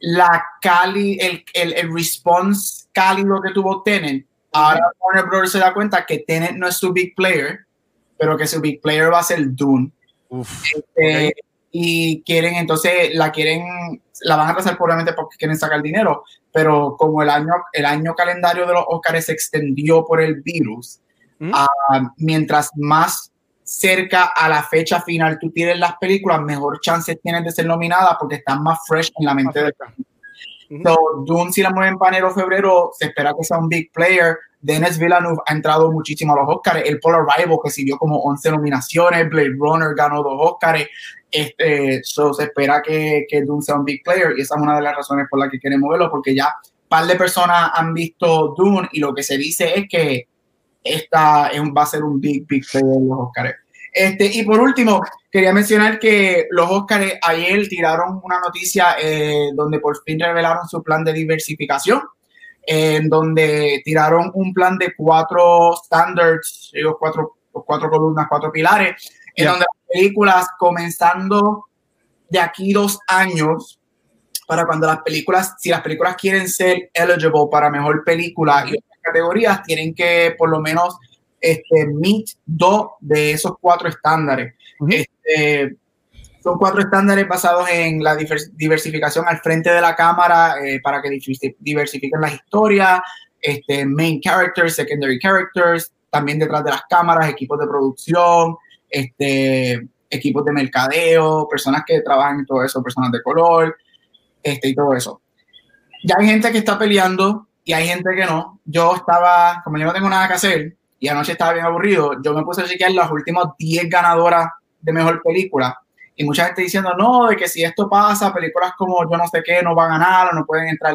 la cali, el, el, el response cálido que tuvo Tenet, ahora Warner Brothers se da cuenta que Tenet no es su big player, pero que su big player va a ser Dune. Uf, este, okay. Y quieren, entonces, la quieren, la van a pasar probablemente porque quieren sacar dinero, pero como el año, el año calendario de los Oscars se extendió por el virus, ¿Mm? uh, mientras más cerca a la fecha final tú tienes las películas, mejor chances tienes de ser nominada porque están más fresh en la mente de uh -huh. so, Dune, si la mueven para enero febrero, se espera que sea un big player. Denis Villeneuve ha entrado muchísimo a los Oscars. El Paul Arrival recibió como 11 nominaciones. Blade Runner ganó dos Oscars. Este, so, se espera que, que Dune sea un big player y esa es una de las razones por las que queremos verlo porque ya un par de personas han visto Dune y lo que se dice es que esta es un, va a ser un big, big player en los Oscars. Este, y por último, quería mencionar que los Oscars ayer tiraron una noticia eh, donde por fin revelaron su plan de diversificación, en donde tiraron un plan de cuatro standards, los cuatro, cuatro columnas, cuatro pilares, yeah. en donde las películas comenzando de aquí dos años, para cuando las películas, si las películas quieren ser eligible para mejor película y otras categorías, tienen que por lo menos este, meet dos de esos cuatro estándares. Uh -huh. este, son cuatro estándares basados en la diversificación al frente de la cámara eh, para que diversifiquen las historias, este, main characters, secondary characters, también detrás de las cámaras, equipos de producción, este, equipos de mercadeo, personas que trabajan en todo eso, personas de color, este, y todo eso. Ya hay gente que está peleando y hay gente que no. Yo estaba, como yo no tengo nada que hacer, y anoche estaba bien aburrido, yo me puse a chequear las últimas 10 ganadoras de mejor película y mucha gente diciendo, no, de que si esto pasa, películas como yo no sé qué no van a ganar o no pueden entrar.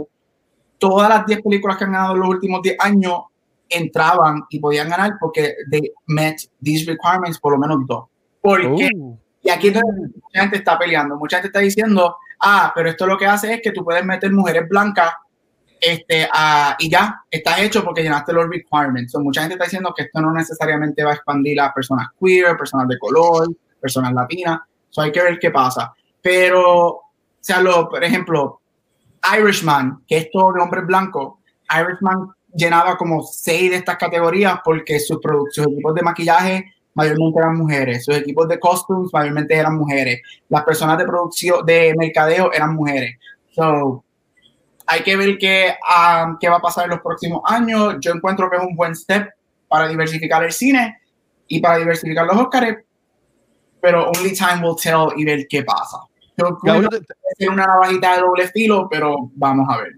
Todas las 10 películas que han ganado en los últimos 10 años entraban y podían ganar porque they met these requirements por lo menos dos. Porque, uh. y aquí mucha gente está peleando, mucha gente está diciendo, ah, pero esto lo que hace es que tú puedes meter mujeres blancas este, y ya, está hecho porque llenaste los requirements. mucha gente está diciendo que esto no necesariamente va a expandir a personas queer, personas de color, personas latinas. So hay que ver qué pasa. Pero, o sea, lo, por ejemplo, Irishman, que es todo de hombres blancos, Irishman llenaba como seis de estas categorías porque sus, sus equipos de maquillaje mayormente eran mujeres, sus equipos de costumes mayormente eran mujeres, las personas de producción, de mercadeo eran mujeres. So, hay que ver qué, um, qué va a pasar en los próximos años. Yo encuentro que es un buen step para diversificar el cine y para diversificar los Oscars, pero only time will tell y ver qué pasa. Yo creo que es una navajita de doble filo, pero vamos a ver.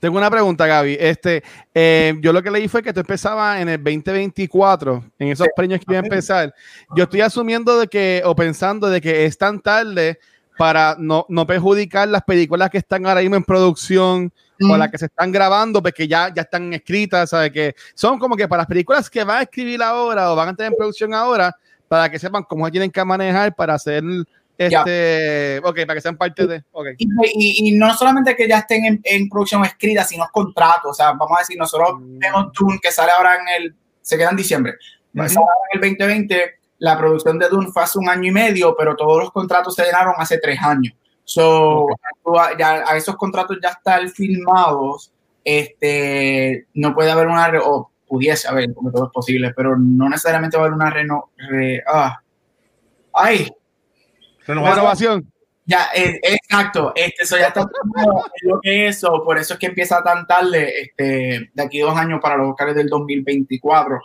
Tengo una pregunta, Gaby. Este, eh, yo lo que leí fue que tú empezabas en el 2024, en esos premios que iba a empezar. Yo estoy asumiendo de que, o pensando de que es tan tarde para no, no perjudicar las películas que están ahora mismo en producción o las que se están grabando, porque ya, ya están escritas, ¿sabes? Que son como que para las películas que van a escribir ahora o van a tener en producción ahora, para que sepan cómo se tienen que manejar para hacer este, ok, para que sean parte de. Okay. Y, no solamente que ya estén en, producción escrita, sino contratos. O sea, vamos a decir, nosotros mm. vemos Dune que sale ahora en el. Se queda en diciembre. en el 2020. La producción de Dune fue hace un año y medio, pero todos los contratos se llenaron hace tres años. So, ya, a esos contratos ya están filmados. Este, no puede haber una. O pudiese haber, como todo es posible, pero no necesariamente va a haber una reno. ah. Ay, Renovación. Ya, eh, exacto. Este, eso ya está lo que eso, por eso es que empieza tan tarde, este, de aquí dos años para los locales del 2024.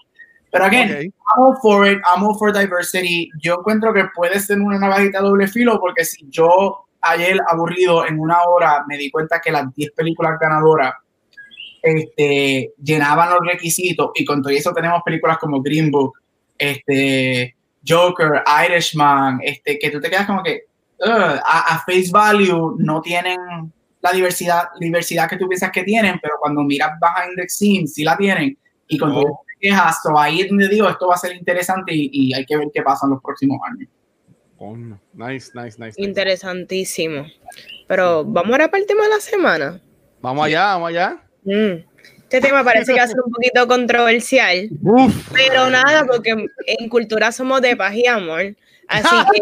Pero again, I'm all for it, I'm all for diversity. Yo encuentro que puede ser una navajita doble filo, porque si yo ayer aburrido en una hora me di cuenta que las 10 películas ganadoras este, llenaban los requisitos y con todo eso tenemos películas como Green Book, este, Joker, Irishman, este, que tú te quedas como que a, face value no tienen la diversidad, diversidad que tú piensas que tienen, pero cuando miras the scenes sí la tienen y cuando oh. te quejas, ahí es donde digo, esto va a ser interesante y, hay que ver qué pasa en los próximos años. Oh, nice, nice, nice. Interesantísimo. Pero vamos a para el tema de la semana. Vamos allá, vamos allá. Mm. Este tema parece que va a ser un poquito controversial, pero nada, porque en cultura somos de paz y amor. Así que,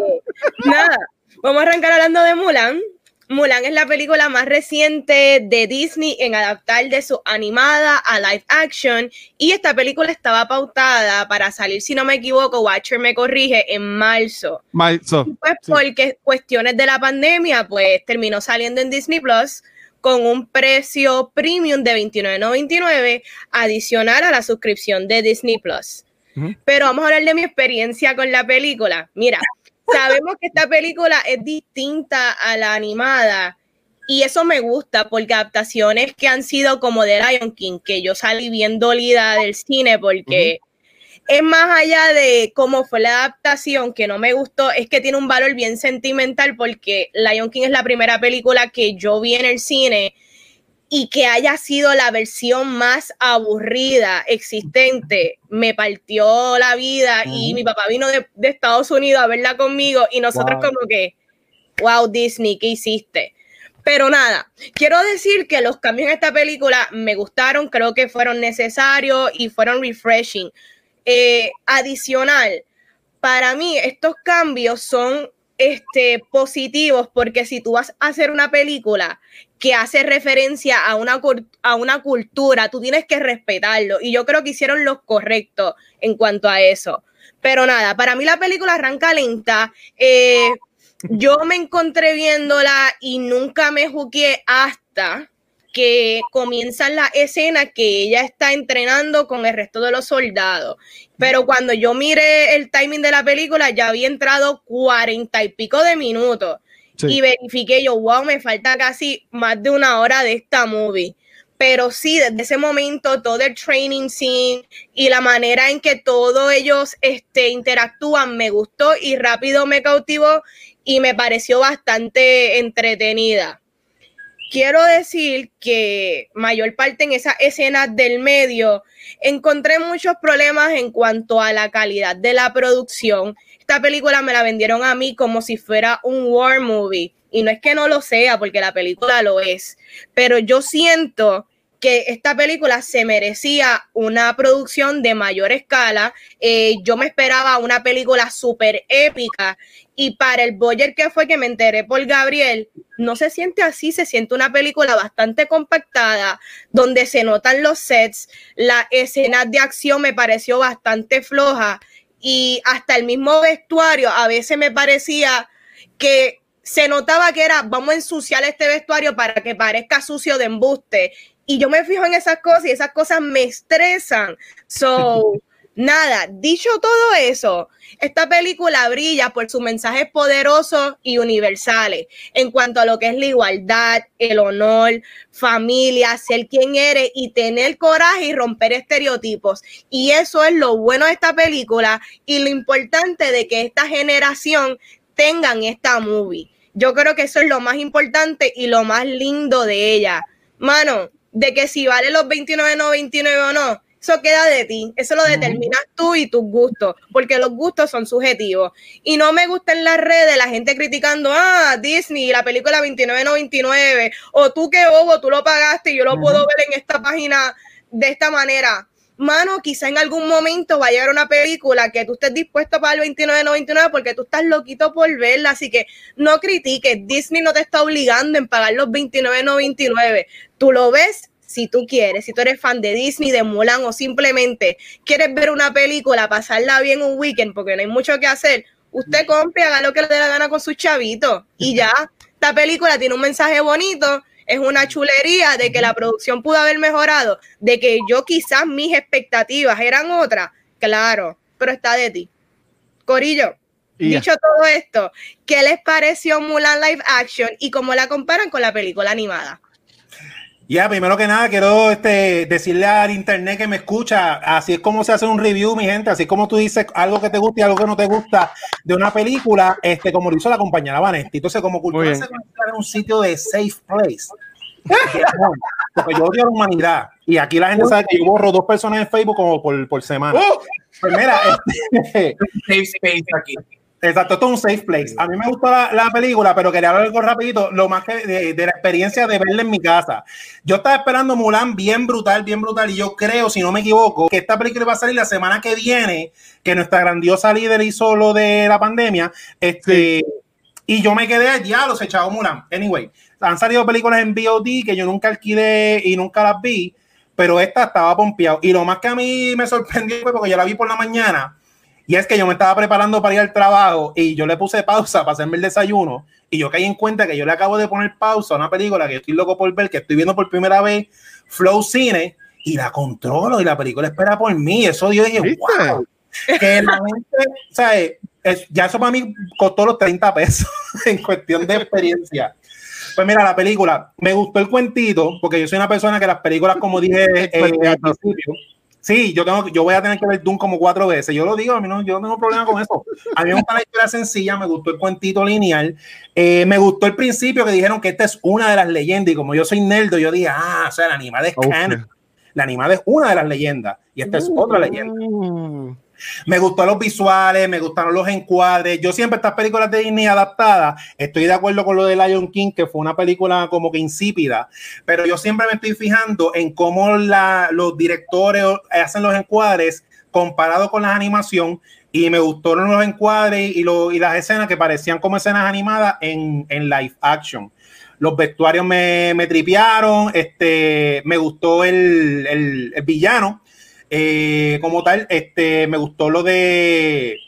nada, vamos a arrancar hablando de Mulan. Mulan es la película más reciente de Disney en adaptar de su animada a live action y esta película estaba pautada para salir, si no me equivoco, Watcher me corrige, en marzo. Marzo. Pues porque cuestiones de la pandemia, pues terminó saliendo en Disney Plus con un precio premium de $29.99 adicional a la suscripción de Disney Plus. Pero vamos a hablar de mi experiencia con la película. Mira, sabemos que esta película es distinta a la animada y eso me gusta porque adaptaciones que han sido como de Lion King, que yo salí bien dolida del cine porque es más allá de cómo fue la adaptación, que no me gustó, es que tiene un valor bien sentimental porque Lion King es la primera película que yo vi en el cine y que haya sido la versión más aburrida existente, me partió la vida y mi papá vino de, Estados Unidos a verla conmigo y nosotros como que, wow, Disney, ¿qué hiciste? Pero nada, quiero decir que los cambios en esta película me gustaron, creo que fueron necesarios y fueron refreshing. Eh, adicional, para mí estos cambios son este, positivos porque si tú vas a hacer una película que hace referencia a una, a una cultura, tú tienes que respetarlo. Y yo creo que hicieron lo correcto en cuanto a eso. Pero nada, para mí la película arranca lenta. Eh, yo me encontré viéndola y nunca me jugué hasta que comienzan la escena que ella está entrenando con el resto de los soldados. Pero cuando yo miré el timing de la película, ya había entrado cuarenta y pico de minutos. Y verifiqué yo, wow, me falta casi más de una hora de esta movie. Pero sí, desde ese momento, todo el training scene y la manera en que todos ellos este, interactúan me gustó y rápido me cautivó y me pareció bastante entretenida. quiero decir que mayor parte en esa escena del medio encontré muchos problemas en cuanto a la calidad de la producción. Esta película me la vendieron a mí como si fuera un war movie. Y no es que no lo sea, porque la película lo es. Pero yo siento que esta película se merecía una producción de mayor escala. Eh, yo me esperaba una película súper épica y para el Boyer que fue que me enteré por Gabriel, no se siente así, se siente una película bastante compactada, donde se notan los sets, la escena de acción me pareció bastante floja y hasta el mismo vestuario a veces me parecía que se notaba que era, vamos a ensuciar este vestuario para que parezca sucio de embuste y yo me fijo en esas cosas y esas cosas me estresan. So, nada, dicho todo eso, esta película brilla por sus mensajes poderosos y universales en cuanto a lo que es la igualdad, el honor, familia, ser quien eres y tener coraje y romper estereotipos. Y eso es lo bueno de esta película y lo importante de que esta generación tengan esta movie. Yo creo que eso es lo más importante y lo más lindo de ella. Mano, de que si vale los 29.99 o no, eso queda de ti, eso lo determinas tú y tus gustos, porque los gustos son subjetivos. Y no me gusta en las redes la gente criticando, ah, Disney, la película 29.99, o tú qué bobo, tú lo pagaste y yo lo puedo ver en esta página de esta manera. Mano, quizá en algún momento va a llegar una película que tú estés dispuesto a pagar 29.99 porque tú estás loquito por verla, así que no critiques, Disney no te está obligando en pagar los 29.99 tú lo ves si tú quieres, si tú eres fan de Disney, de Mulan o simplemente quieres ver una película, pasarla bien un weekend porque no hay mucho que hacer, usted compre, haga lo que le dé la gana con sus chavitos y ya. Esta película tiene un mensaje bonito, es una chulería de que la producción pudo haber mejorado, de que yo quizás mis expectativas eran otras, claro, pero está de ti. Corillo, dicho todo esto, ¿qué les pareció Mulan Live Action y cómo la comparan con la película animada? Ya, primero que nada, quiero este, decirle al internet que me escucha, así es como se hace un review, mi gente, así como tú dices algo que te gusta y algo que no te gusta de una película, este, como lo hizo la compañera Vanetti. Entonces, como cultura se en un sitio de safe place. Porque yo odio a la humanidad. Y aquí la gente sabe que yo borro dos personas en Facebook como por, por semana. ¡Oh! Pues mira, este, safe space aquí. Exacto, esto es un safe place. A mí me gustó la, película, pero quería hablar algo rapidito, lo más que de, la experiencia de verla en mi casa. Yo estaba esperando Mulan bien brutal, bien brutal, y yo creo, si no me equivoco, que esta película va a salir la semana que viene, que nuestra grandiosa líder hizo lo de la pandemia, este, y yo me quedé, diablo, se echaba Mulan. Anyway, han salido películas en VOD que yo nunca alquilé y nunca las vi, pero esta estaba pompeado. Y lo más que a mí me sorprendió fue porque yo la vi por la mañana y es que yo me estaba preparando para ir al trabajo y yo le puse pausa para hacerme el desayuno y yo caí en cuenta que yo le acabo de poner pausa a una película que yo estoy loco por ver, que estoy viendo por primera vez, Flow Cine, y la controlo y la película espera por mí. Eso yo dije, wow. Que la gente, ¿sabes? ya eso para mí costó los 30 pesos en cuestión de experiencia. Pues mira, la película, me gustó el cuentito, porque yo soy una persona que las películas, como dije eh, al principio, Sí, yo tengo, yo voy a tener que ver Doom como cuatro veces. Yo lo digo, a mí no, yo no tengo problema con eso. A mí me gusta la historia sencilla, me gustó el cuentito lineal, eh, me gustó el principio que dijeron que esta es una de las leyendas y como yo soy nerdo, yo dije, ah, o sea, la animada es canon. La animada es una de las leyendas y esta es otra leyenda. Me gustaron los visuales, me gustaron los encuadres. Yo siempre estas películas de Disney adaptadas, estoy de acuerdo con lo de Lion King, que fue una película como que insípida, pero yo siempre me estoy fijando en cómo la, los directores hacen los encuadres comparado con la animación y me gustaron los encuadres y, y las escenas que parecían como escenas animadas en, en live action los vestuarios me, me tripearon, este, me gustó el, el, villano, eh, como tal, este, me gustó lo de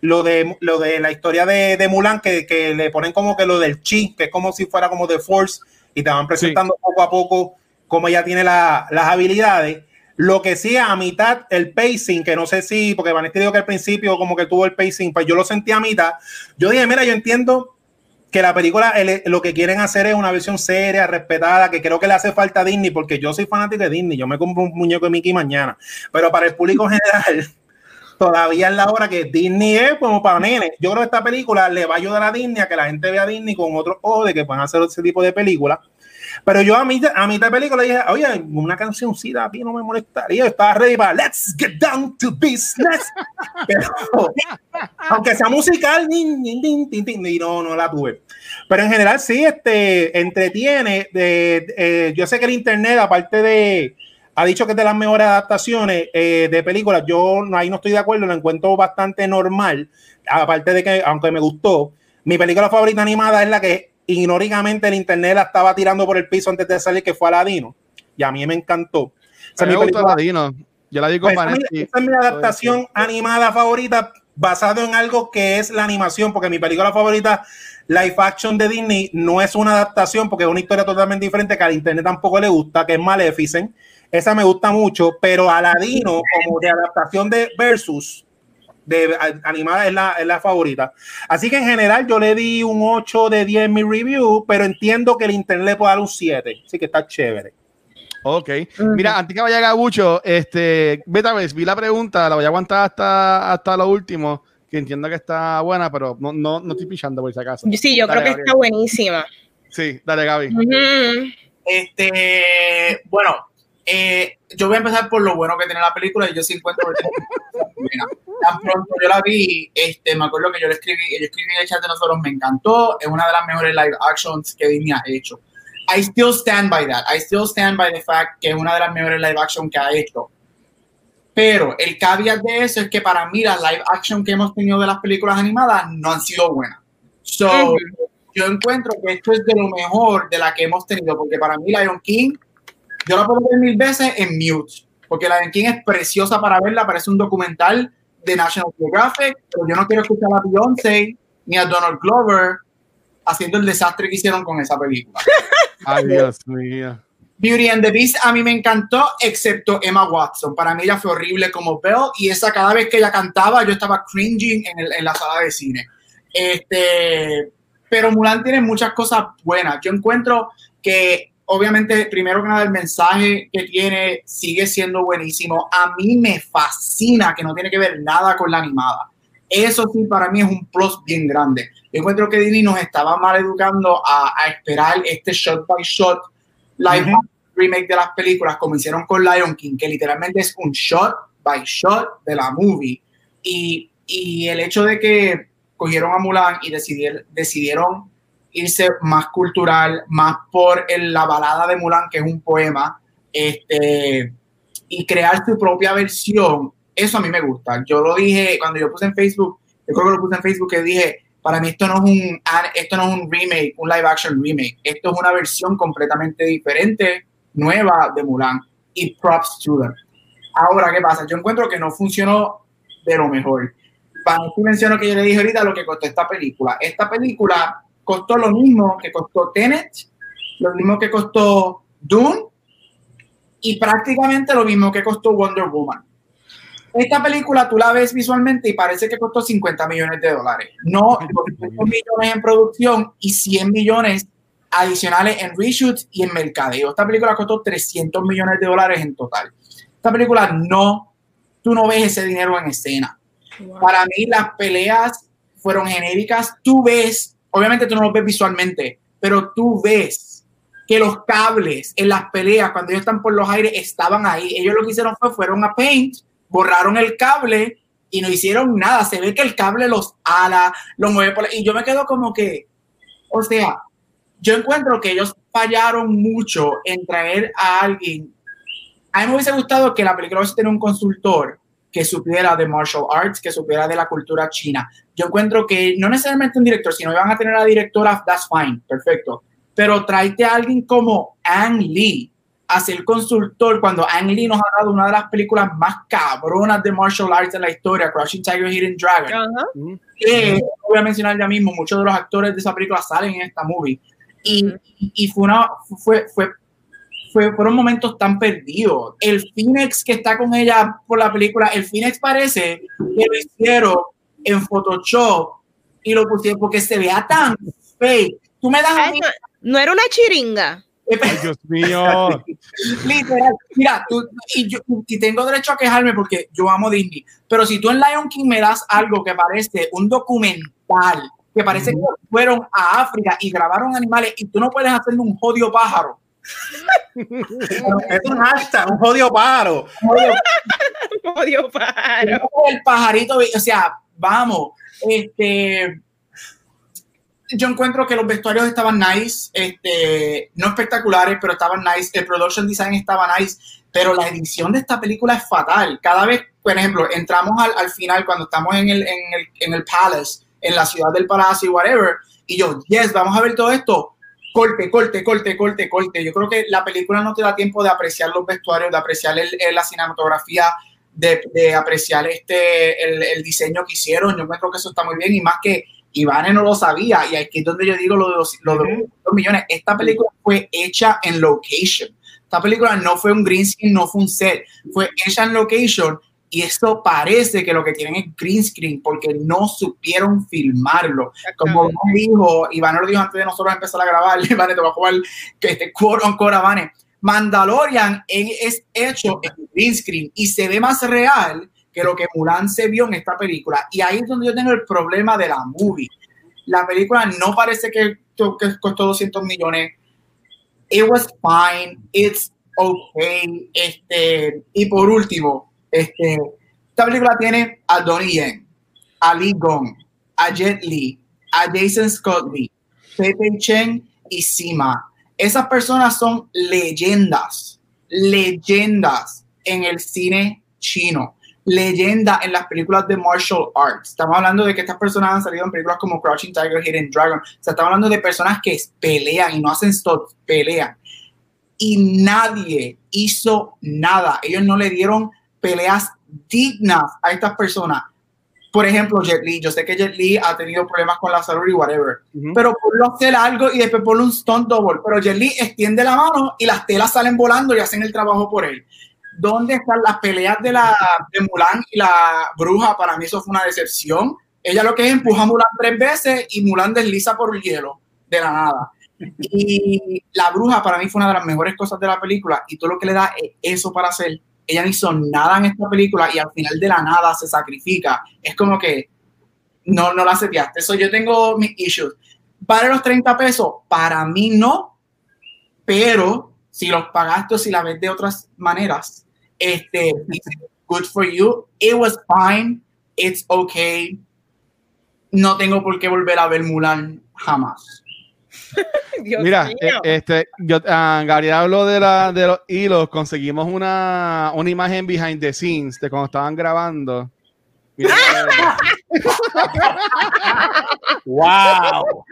lo de lo de la historia de, Mulan, que, le ponen como que lo del chi, que es como si fuera como de Force, y te van presentando poco a poco cómo ella tiene las habilidades. Lo que sí, a mitad, el pacing, que no sé si, porque Vanessa dijo que al principio como que tuvo el pacing, pues yo lo sentí a mitad. Yo dije, mira, yo entiendo que la película lo que quieren hacer es una versión seria, respetada, que creo que le hace falta a Disney, porque yo soy fanático de Disney, yo me compro un muñeco de Mickey mañana, pero para el público general, todavía es la hora que Disney es como para nenes. Yo creo que esta película le va a ayudar a Disney a que la gente vea a Disney con otros ojos de que puedan hacer ese tipo de películas. Pero yo a mí a mitad de película dije, oye, una canción sí, a mí no me molestaría. Yo estaba ready para Let's get down to business. Pero, aunque sea musical, y no, no la tuve. Pero en general sí, este, entretiene. De, eh, yo sé que el internet, aparte de, ha dicho que es de las mejores adaptaciones eh, de películas. Yo ahí no estoy de acuerdo, lo encuentro bastante normal. Aparte de que, aunque me gustó, mi película favorita animada es la que ignóricamente el internet la estaba tirando por el piso antes de salir, que fue Aladino. Y a mí me encantó. Me gusta Aladino. Yo la digo pues, para Esa es mi adaptación animada favorita basado en algo que es la animación, porque mi película favorita live action de Disney no es una adaptación porque es una historia totalmente diferente que al internet tampoco le gusta, que es Maleficent. Esa me gusta mucho, pero Aladino como de adaptación de Versus de animada es la, es la favorita. Así que en general yo le di un 8 de 10 en mi review, pero entiendo que el internet le puede dar un 7, así que está chévere. Ok. Mira, antes que vaya Gabucho, este, beta vez, vi la pregunta, la voy a aguantar hasta, hasta lo último, que entiendo que está buena, pero no, no, no estoy pichando por si acaso. Sí, yo creo que está buenísima. Sí, dale, Gaby. Este, bueno, eh, yo voy a empezar por lo bueno que tiene la película y yo sí encuentro Tan pronto yo la vi, este, me acuerdo que yo le escribí, yo escribí en el chat de nosotros, me encantó, es una de las mejores live actions que Disney ha hecho. I still stand by that. I still stand by the fact que es una de las mejores live action que ha hecho. Pero el caveat de eso es que para mí las live action que hemos tenido de las películas animadas no han sido buenas. So, yo encuentro que esto es de lo mejor de la que hemos tenido, porque para mí Lion King, yo la puedo ver mil veces en mute, porque Lion King es preciosa para verla, parece un documental de National Geographic, pero yo no quiero escuchar a Beyoncé ni a Donald Glover haciendo el desastre que hicieron con esa película. Ay, Dios mío. Beauty and the Beast a mí me encantó, excepto Emma Watson. Para mí ella fue horrible como Belle y esa cada vez que ella cantaba yo estaba cringing en, el, en la sala de cine. Este, pero Mulan tiene muchas cosas buenas. Yo encuentro que obviamente, primero que nada, el mensaje que tiene sigue siendo buenísimo. A mí me fascina que no tiene que ver nada con la animada. Eso sí, para mí es un plus bien grande. Yo encuentro que Disney nos estaba mal educando a, esperar este shot by shot live remake de las películas, como hicieron con Lion King, que literalmente es un shot by shot de la movie. Y, y el hecho de que cogieron a Mulan y decidieron, decidieron irse más cultural, más por la balada de Mulan, que es un poema, este, y crear su propia versión, eso a mí me gusta. Yo lo dije cuando yo puse en Facebook, yo creo que lo puse en Facebook, que dije, para mí esto no es un, esto no es un remake, un live action remake, esto es una versión completamente diferente, nueva de Mulan, y props to them. Ahora, ¿qué pasa? Yo encuentro que no funcionó de lo mejor. Para no menciono que yo le dije ahorita lo que costó esta película. Esta película costó lo mismo que costó Tenet, lo mismo que costó Dune y prácticamente lo mismo que costó Wonder Woman. Esta película tú la ves visualmente y parece que costó 50 millones de dólares. No, 200 millones en producción y 100 millones adicionales en reshoots y en mercadeo. Esta película costó 300 millones de dólares en total. Esta película no, tú no ves ese dinero en escena. Para mí las peleas fueron genéricas. Tú ves obviamente tú no lo ves visualmente, pero tú ves que los cables en las peleas, cuando ellos están por los aires, estaban ahí. Ellos lo que hicieron fue, fueron a Paint, borraron el cable y no hicieron nada. Se ve que el cable los ala, los mueve por Y yo me quedo como que, o sea, yo encuentro que ellos fallaron mucho en traer a alguien. A mí me hubiese gustado que la película hubiese tenido un consultor que supiera de martial arts, que supiera de la cultura china. Yo encuentro que no necesariamente un director, sino van a tener a la directora, that's fine, perfecto. Pero tráete a alguien como Ang Lee a ser consultor cuando Ang Lee nos ha dado una de las películas más cabronas de martial arts en la historia, Crushing Tiger, Hidden Dragon. Que voy a mencionar ya mismo, muchos de los actores de esa película salen en esta movie. Y, y fue, una, fue, fue fue, fueron momentos tan perdidos. El Phoenix que está con ella por la película, el Phoenix parece que lo hicieron en Photoshop y lo pusieron porque se vea tan fake. Tú me das a mí... no, era una chiringa. Ay, Dios mío. Literal. Mira, tú, y, yo, y tengo derecho a quejarme porque yo amo Disney, pero si tú en Lion King me das algo que parece un documental, que parece que fueron a África y grabaron animales y tú no puedes hacerme un jodido pájaro, es un hashtag, un jodido paro. un jodido paro. El pajarito, o sea, vamos, este yo encuentro que los vestuarios estaban nice, este, no espectaculares, pero estaban nice. El production design estaba nice, pero la edición de esta película es fatal. Cada vez, por ejemplo, entramos al, al final cuando estamos en el, en, el, en el palace, en la ciudad del palacio y whatever, y yo, yes, vamos a ver todo esto. Corte, corte, corte, corte, corte. Yo creo que la película no te da tiempo de apreciar los vestuarios, de apreciar el, la cinematografía, de, de apreciar este, el, el diseño que hicieron. Yo creo que eso está muy bien y más que Iván no lo sabía y aquí es donde yo digo lo de los, lo de los millones. Esta película fue hecha en location. Esta película no fue un green screen, no fue un set, fue hecha en location y esto parece que lo que tienen es green screen porque no supieron filmarlo. Como dijo, Iván lo dijo antes de nosotros empezar a grabar, Iván te va a jugar que este quote on quote, Mandalorian es hecho en green screen y se ve más real que lo que Mulan se vio en esta película. Y ahí es donde yo tengo el problema de la movie. La película no parece que, que costó 200 millones. It was fine. It's okay. Este, y por último, este, esta película tiene a Donnie Yen, a Lee Gong, a Jet Li, a Jason Scott Lee, Pepe Chen y Sima. Esas personas son leyendas, leyendas en el cine chino leyenda en las películas de martial arts. Estamos hablando de que estas personas han salido en películas como Crouching Tiger, Hidden Dragon. O estamos hablando de personas que pelean y no hacen stop, pelean. Y nadie hizo nada. Ellos no le dieron peleas dignas a estas personas. Por ejemplo, Jet Li. Yo sé que Jet Li ha tenido problemas con la salud y whatever. Pero por lo hacer algo y después ponle un stunt double. Pero Jet Li extiende la mano y las telas salen volando y hacen el trabajo por él. ¿Dónde están las peleas de, la, de Mulan y la bruja? Para mí eso fue una decepción. Ella lo que es empuja a Mulan tres veces y Mulan desliza por el hielo de la nada. Y la bruja para mí fue una de las mejores cosas de la película y todo lo que le da eso para hacer. Ella no hizo nada en esta película y al final de la nada se sacrifica. Es como que no, no la seteaste. Eso yo tengo mis issues. ¿Para los 30 pesos? Para mí no, pero si los pagaste o si la ves de otras maneras, este, good for you. It was fine. It's okay. No tengo por qué volver a ver Mulan jamás. Mira, eh, este, yo, uh, Gabriel habló de, la, de los hilos. Conseguimos una, una imagen behind the scenes de cuando estaban grabando. ¡Wow!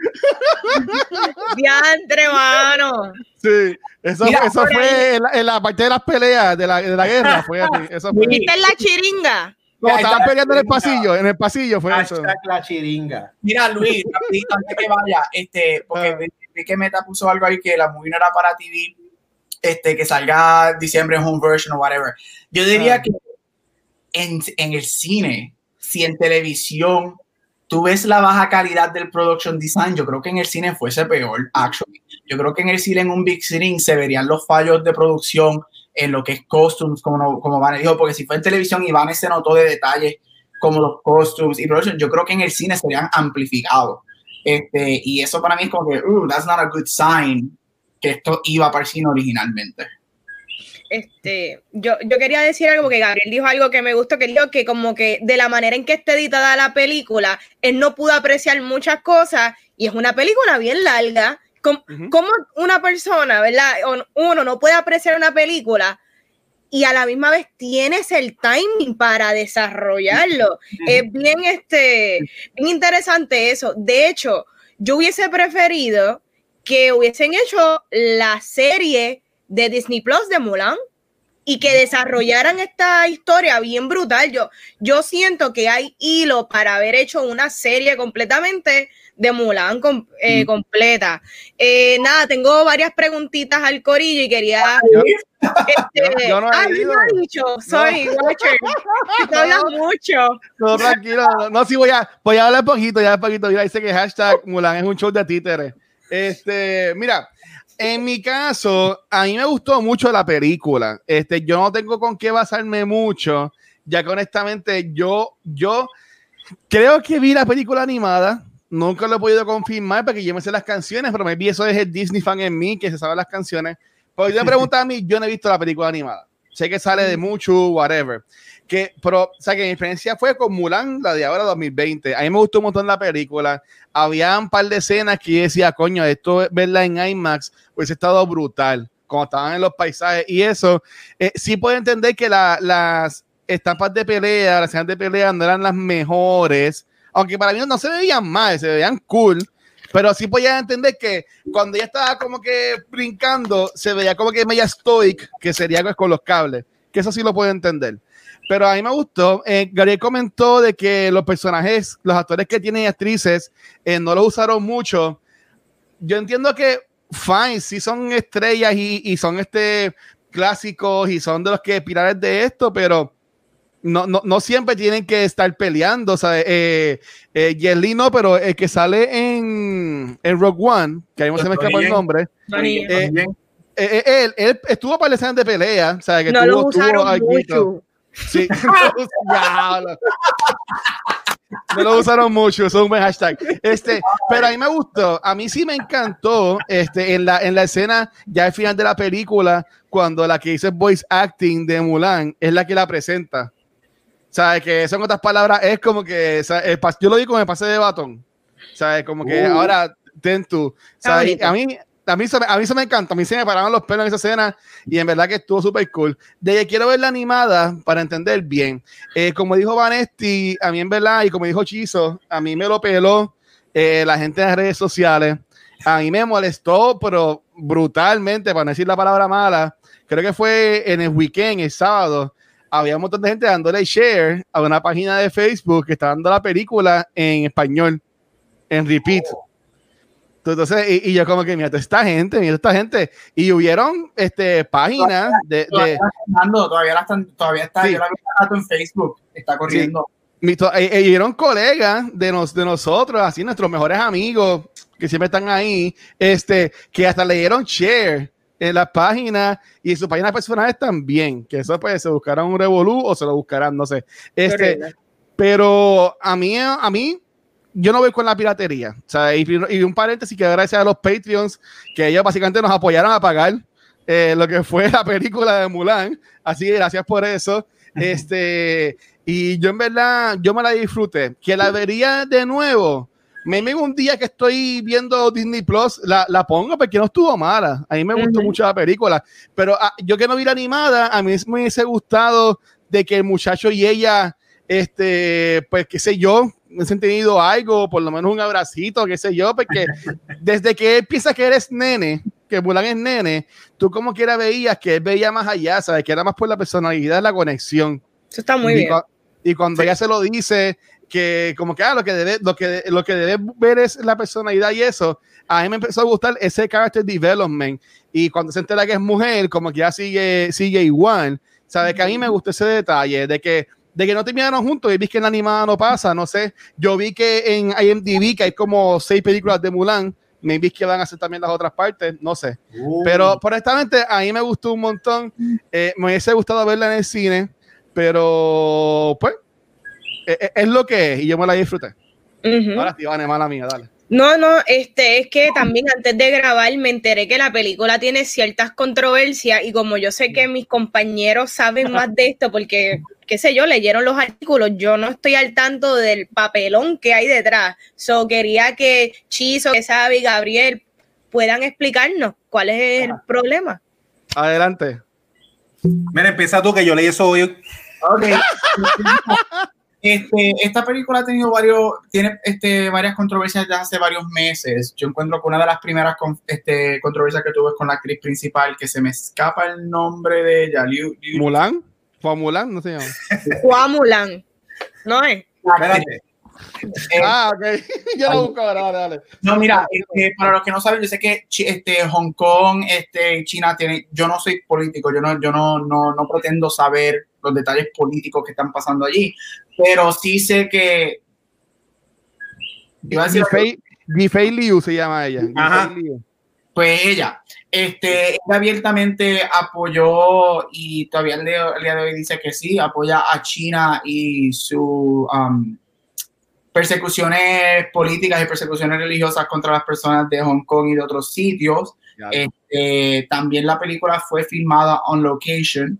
Diantre, mano. Sí, eso, eso fue en la, parte de las peleas de la, de la guerra. Fue así, eso fue. ¿Viste en la chiringa? No, estaban peleando en el pasillo, en el pasillo fue eso. la chiringa. Mira, Luis, antes que vaya, este, porque ah. vi que Meta puso algo ahí que la movie no era para TV, este, que salga diciembre home version o whatever. Yo diría ah. que en, en el cine, si en televisión tú ves la baja calidad del production design, yo creo que en el cine fuese peor, actually. Yo creo que en el cine, en un big screen, se verían los fallos de producción en lo que es costumes, como, como Vane dijo, porque si fue en televisión, Iván se notó de detalles como los costumes y production, yo creo que en el cine serían amplificados. Este, y eso para mí es como que, uh, that's not a good sign que esto iba para el cine originalmente. Este, yo, yo quería decir algo porque Gabriel dijo algo que me gustó, que dijo que como que de la manera en que está editada la película, él no pudo apreciar muchas cosas y es una película bien larga. Como, una persona, ¿verdad? Uno no puede apreciar una película y a la misma vez tienes el timing para desarrollarlo. Es bien, este, bien interesante eso. De hecho, yo hubiese preferido que hubiesen hecho la serie de Disney Plus de Mulan y que desarrollaran esta historia bien brutal. Yo, yo siento que hay hilo para haber hecho una serie completamente de Mulan eh, completa. Eh, nada, tengo varias preguntitas al corillo y quería. Este, yo, no he dicho, soy Watcher. mucho. No, tranquilo. No, sí, voy a, voy a hablar poquito, ya poquito. Mira, dice que hashtag Mulan es un show de títeres. Este, mira, en mi caso, a mí me gustó mucho la película. Este, yo no tengo con qué basarme mucho, ya que honestamente yo, yo creo que vi la película animada. Nunca lo he podido confirmar porque yo me sé las canciones, pero me vi eso es el Disney fan en mí que se sabe las canciones. Porque yo me preguntan a mí, yo no he visto la película animada. Sé que sale de mucho, whatever. Que, pero, o sea, que mi experiencia fue con Mulan, la de ahora 2020. A mí me gustó un montón la película. Había un par de escenas que decía, coño, esto verla en IMAX hubiese estado brutal, como estaban en los paisajes y eso. Eh, sí puedo entender que las estampas de pelea, las escenas de pelea no eran las mejores, aunque para mí no se veían mal, se veían cool. Pero sí podía entender que cuando ella estaba como que brincando, se veía como que media stoic, que sería con los cables. Que eso sí lo puedo entender. Pero a mí me gustó. Eh, Gabriel comentó de que los personajes, los actores que tienen actrices, eh, no lo usaron mucho. Yo entiendo que, fine, sí son estrellas y, y son este clásicos y son de los que pilares de esto, pero no, no, no, siempre tienen que estar peleando. O sea, eh, eh no, pero el que sale en, en Rogue One, que ahí no se me escapa el nombre. Eh, eh, él, él, estuvo para escenas de pelea. O sea, que no tuvo, lo usaron mucho. Sí, no lo usaron mucho, es un buen hashtag. Este, pero a mí me gustó, a mí sí me encantó este, en, la, en la escena, ya al final de la película, cuando la que dice voice acting de Mulan es la que la presenta. ¿Sabes? Que son otras palabras, es como que, yo lo digo como me pasé de batón. ¿Sabes? Como que uh. ahora ten tú. ¿sabes? A mí, a mí, se a mí se me encanta, a mí se me pararon los pelos en esa escena y en verdad que estuvo súper cool. De quiero verla animada para entender bien. Eh, como dijo Vanesti, a mí en verdad, y como dijo Chizo, a mí me lo peló eh, la gente en las redes sociales. A mí me molestó, pero brutalmente, para no decir la palabra mala. Creo que fue en el weekend, el sábado, había un montón de gente dándole share a una página de Facebook que está dando la película en español, en repeat. Entonces, y, yo como que, mira, esta gente, mira, esta gente. Y hubieron este, páginas de... Todavía, todavía, están, todavía está, yo la vi en Facebook, está corriendo. Sí. Y, y, colegas de, nos, de nosotros, así nuestros mejores amigos, que siempre están ahí, este, que hasta le dieron share en las páginas y en sus páginas personales también, que eso pues se buscarán un revolú o se lo buscarán, no sé. Este, pero a mí, a mí, yo no voy con la piratería. O sea, y, un paréntesis que gracias a los Patreons, que ellos básicamente nos apoyaron a pagar eh, lo que fue la película de Mulan. Así que gracias por eso. este, y yo en verdad, yo me la disfruté. Que la vería de nuevo me un día que estoy viendo Disney Plus, la, la pongo porque no estuvo mala. A mí me gustó mucho la película. Pero ah, yo que no vi la animada, a mí me hubiese gustado de que el muchacho y ella, este, pues qué sé yo, han tenido algo, por lo menos un abracito, qué sé yo, porque desde que él piensa que eres nene, que Mulan es nene, tú como quiera veías que él veía más allá, ¿sabes? Que era más por la personalidad, la conexión. Eso está muy bien. Y cuando ella se lo dice, que como que ah, lo que debe, lo que lo que debe ver es la personalidad y eso. A mí me empezó a gustar ese character development y cuando se entera que es mujer, como que ya sigue sigue igual. Sabe que a mí me gustó ese detalle de que de que no terminaron juntos y vi que en la animada no pasa, no sé. Yo vi que en IMDb que hay como seis películas de Mulan, me vi que van a hacer también las otras partes, no sé. Uh. Pero honestamente a mí me gustó un montón. Eh, me hubiese gustado verla en el cine, pero pues es, lo que es y yo me la disfruté. Ahora sí, Vane, mala mía, dale. No, no, este es que también antes de grabar me enteré que la película tiene ciertas controversias y como yo sé que mis compañeros saben más de esto porque, qué sé yo, leyeron los artículos, yo no estoy al tanto del papelón que hay detrás. So quería que Chizo, que sabe y Gabriel puedan explicarnos cuál es el problema. Adelante. Mira, empieza tú que yo leí eso hoy. Ok. Este, esta película ha tenido varios, tiene este, varias controversias desde hace varios meses. Yo encuentro que una de las primeras este, controversias que tuve es con la actriz principal, que se me escapa el nombre de ella. ¿Mulan? ¿Juan Mulan? No se llama. Juan Mulan. No es. Eh, ah, ok. Yo lo busco ahora, dale. No, mira, este, para los que no saben, yo sé que este, Hong Kong, este, China tiene. Yo no soy político, yo no, yo no, no, no pretendo saber los detalles políticos que están pasando allí, pero sí sé que. Gifei Liu se llama ella. Pues ella, este, abiertamente apoyó y todavía el día, de hoy dice que sí, apoya a China y su um, persecuciones políticas y persecuciones religiosas contra las personas de Hong Kong y de otros sitios. Este, también la película fue filmada on location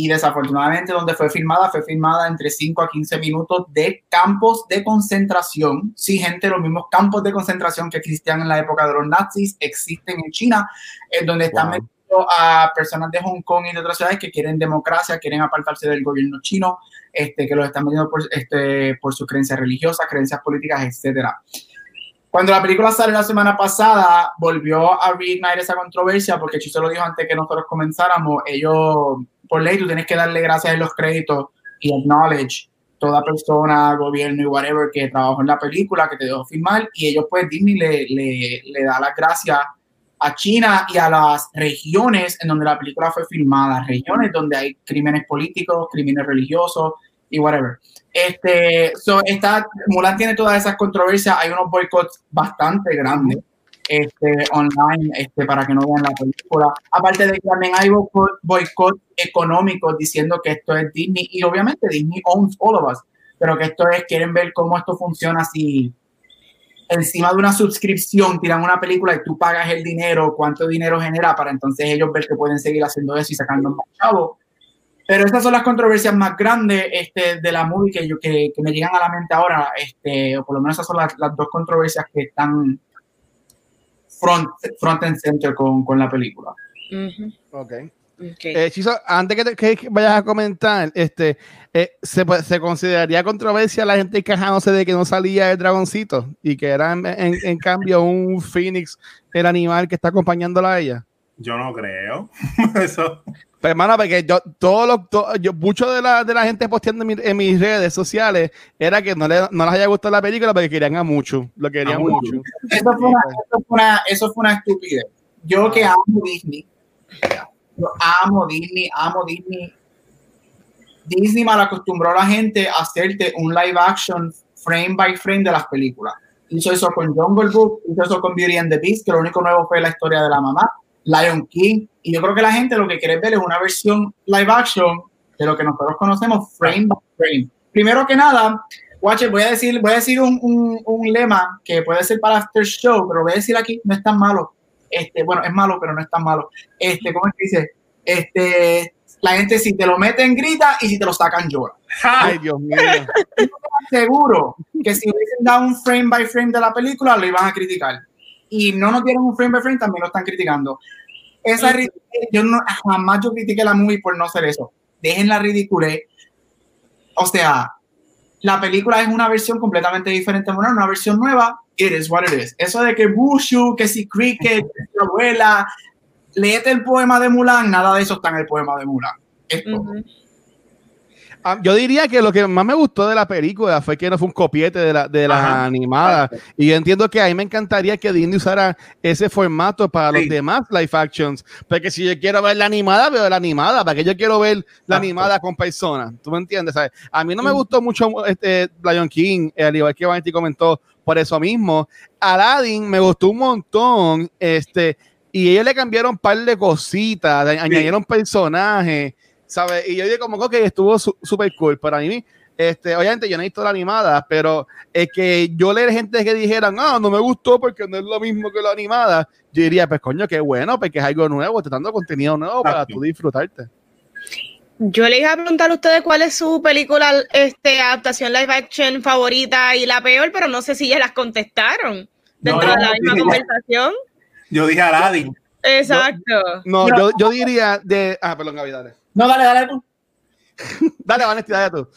y desafortunadamente donde fue filmada fue filmada entre 5 a 15 minutos de campos de concentración. Sí, gente, los mismos campos de concentración que existían en la época de los nazis existen en China, en donde están metiendo a personas de Hong Kong y de otras ciudades que quieren democracia, quieren apartarse del gobierno chino este, que los están metiendo por, este, por sus creencias religiosas, creencias políticas, etcétera. Cuando la película sale la semana pasada, volvió a reignite esa controversia porque Chiso lo dijo antes que nosotros comenzáramos. Ellos, por ley, tú tienes que darle gracias en los créditos y acknowledge toda persona, gobierno y whatever que trabajó en la película, que te dejó filmar. Y ellos, pues, Disney le, le, le da las gracias a China y a las regiones en donde la película fue filmada, regiones donde hay crímenes políticos, crímenes religiosos y whatever. Este, so, esta, Mulan tiene todas esas controversias, hay unos boicots bastante grandes este, online este, para que no vean la película. Aparte de que también hay boicots económicos diciendo que esto es Disney y obviamente Disney owns all of us, pero que esto es, quieren ver cómo esto funciona si encima de una suscripción tiran una película y tú pagas el dinero, cuánto dinero genera para entonces ellos ver que pueden seguir haciendo eso y sacando más chavos. Pero estas son las controversias más grandes este, de la movie que, yo, que, me llegan a la mente ahora, este, o por lo menos esas son las, dos controversias que están front, front and center con, con la película. Ok. Okay. Eh, antes que, que, vayas a comentar, este, eh, se, se, consideraría controversia la gente quejándose de que no salía el dragoncito y que era en, en, cambio un Phoenix, el animal que está acompañándola a ella. Yo no creo. Eso. Pero hermano, porque yo, todo lo, yo, mucho de la, de la gente posteando en, mis redes sociales era que no, le, no les haya gustado la película porque querían a mucho. Lo querían mucho. Eso fue, una, eso, fue una, eso fue una estupidez. Yo que amo Disney, yo amo Disney, amo Disney. Disney mal acostumbró a la gente a hacerte un live action frame by frame de las películas. Hizo eso con Jungle Book, hizo eso con Beauty and the Beast, que lo único nuevo fue la historia de la mamá, Lion King. Y yo creo que la gente lo que quiere ver es una versión live action de lo que nosotros conocemos frame by frame. Primero que nada, Watcher, voy a decir, voy a decir un, un, un, lema que puede ser para After Show, pero voy a decir aquí, no es tan malo. Este, bueno, es malo, pero no es tan malo. Este, ¿cómo es que dice? Este, la gente si te lo meten grita y si te lo sacan llora. Ay, Dios mío. Seguro que si hubiesen dado un frame by frame de la película, lo iban a criticar. Y no nos dieron un frame by frame, también lo están criticando. Esa yo no, jamás yo critiqué la movie por no hacer eso. Dejen la ridícula. O sea, la película es una versión completamente diferente, una versión nueva. It is what it is. Eso de que Bushu, que si Cricket, que si abuela, léete el poema de Mulan, nada de eso está en el poema de Mulan. Ah, yo diría que lo que más me gustó de la película fue que no fue un copiete de la, de la animada. Y yo entiendo que a mí me encantaría que Disney usara ese formato para los demás live actions. Porque si yo quiero ver la animada, veo la animada. ¿Para que yo quiero ver la animada con personas? ¿Tú me entiendes? A mí no me gustó mucho este Lion King, al igual que Vanity comentó, por eso mismo. Aladdin me gustó un montón. Este, y ellos le cambiron un par de cositas, añadieron personajes, ¿sabes? Y yo dije como que estuvo súper cool. Para mí, este, obviamente yo no he visto la animada, pero es que yo leer gente que dijeran, ah, no me gustó porque no es lo mismo que la animada, yo diría, pues coño, qué bueno, porque es algo nuevo, te dando contenido nuevo para tú disfrutarte. Yo le iba a preguntar a ustedes cuál es su película, este, adaptación live action favorita y la peor, pero no sé si ya las contestaron dentro de la misma conversación. Yo dije Aladdin. Exacto. No, Yo, yo, diría de. Ah, perdón, Gaby, dale. No, dale, dale tú. dale, Vanessa, dale tú.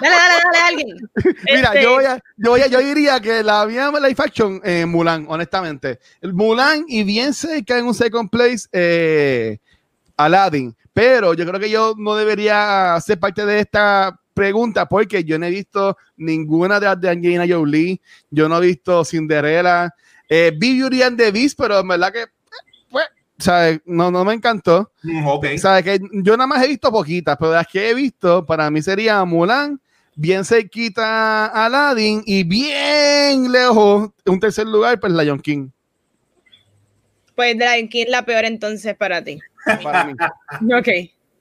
dale, dale, dale, alguien. Mira, este... yo, voy a, yo, voy a, yo diría que la mía live action, eh, Mulan, honestamente. El Mulan y bien cerca en un second place, eh, Aladdin. Pero yo creo que yo no debería ser parte de esta pregunta porque yo no he visto ninguna de las de Angelina Jolie. Yo no he visto Cinderella. Eh, vi Beauty and the Beast, pero en verdad que, ¿sabes? No, no me encantó. Mm, okay. ¿Sabes? Que yo nada más he visto poquitas, pero las que he visto, para mí sería Mulan, bien cerquita Aladdin y bien lejos, un tercer lugar, pues Lion King. Pues Lion King la peor entonces para ti. para mí. Ok.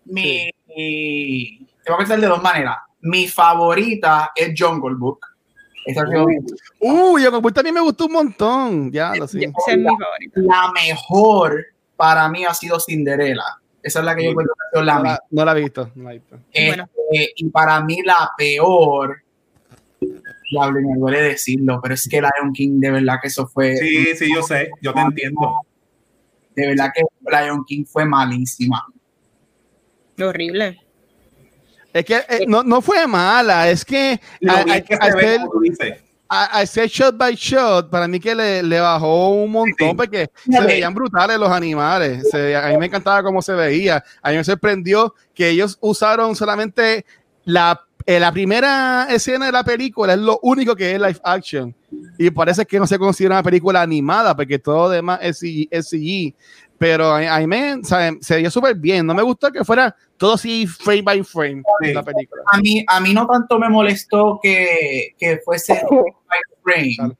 Mi, mi, te voy a pensar de dos maneras. Mi favorita es Jungle Book Esa ha sido mi- Uy, yo como también me gustó un montón. Ya, lo sé. Esa es mi favorita. La mejor para mí ha sido Cinderella. Esa es la que yo encuentro que ha sido la No mejor. la, no la he visto. No la he visto. Bueno. Este, y para mí la peor, diablo, me duele decirlo, pero es que Lion King, de verdad que eso fue, Sí, sí, yo sé, yo te entiendo. de verdad que Lion King fue malísima. Horrible. Es que eh, no, no fue mala, es que Lo a- bien a- que a se ve, hacer- como tú dices. A- a hacer shot by shot, para mí que le, le bajó un montón Sí. porque se veían brutales los animales. Se- a mí me encantaba cómo se veía. A mí me sorprendió que ellos usaron solamente la, eh, la primera escena de la película, es lo único que es live action. Y parece que no se considera una película animada porque todo lo demás es CG. es CG. Pero a, a mí me, ¿saben? se veía súper bien. No me gustó que fuera todo así frame by frame Sí. la película. A mí, a mí no tanto me molestó que, que fuese frame.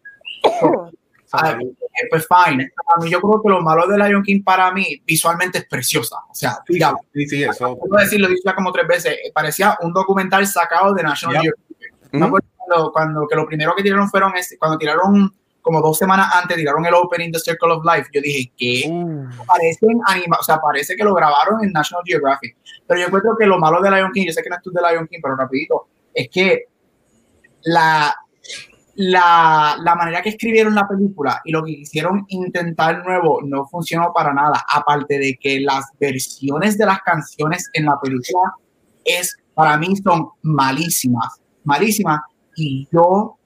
Ah, eh, pues fine. A mí yo creo que lo malo de Lion King para mí visualmente es preciosa. O sea, diablo. sí, sí, eso. puedo decirlo, como tres veces, eh, parecía un documental sacado de National. Geographic. Cuando, cuando que lo primero que tiraron fueron, este- cuando tiraron como dos semanas antes, tiraron el opening de Circle of Life, yo dije, ¿qué? Uh. Parecen anima, o sea, parece que lo grabaron en National Geographic. Pero yo encuentro que lo malo de Lion King, yo sé que no es tú de Lion King, pero rapidito, es que la, la, la manera que escribieron la película y lo que quisieron intentar nuevo no funcionó para nada. Aparte de que las versiones de las canciones en la película es, para mí son malísimas, malísimas. Y yo,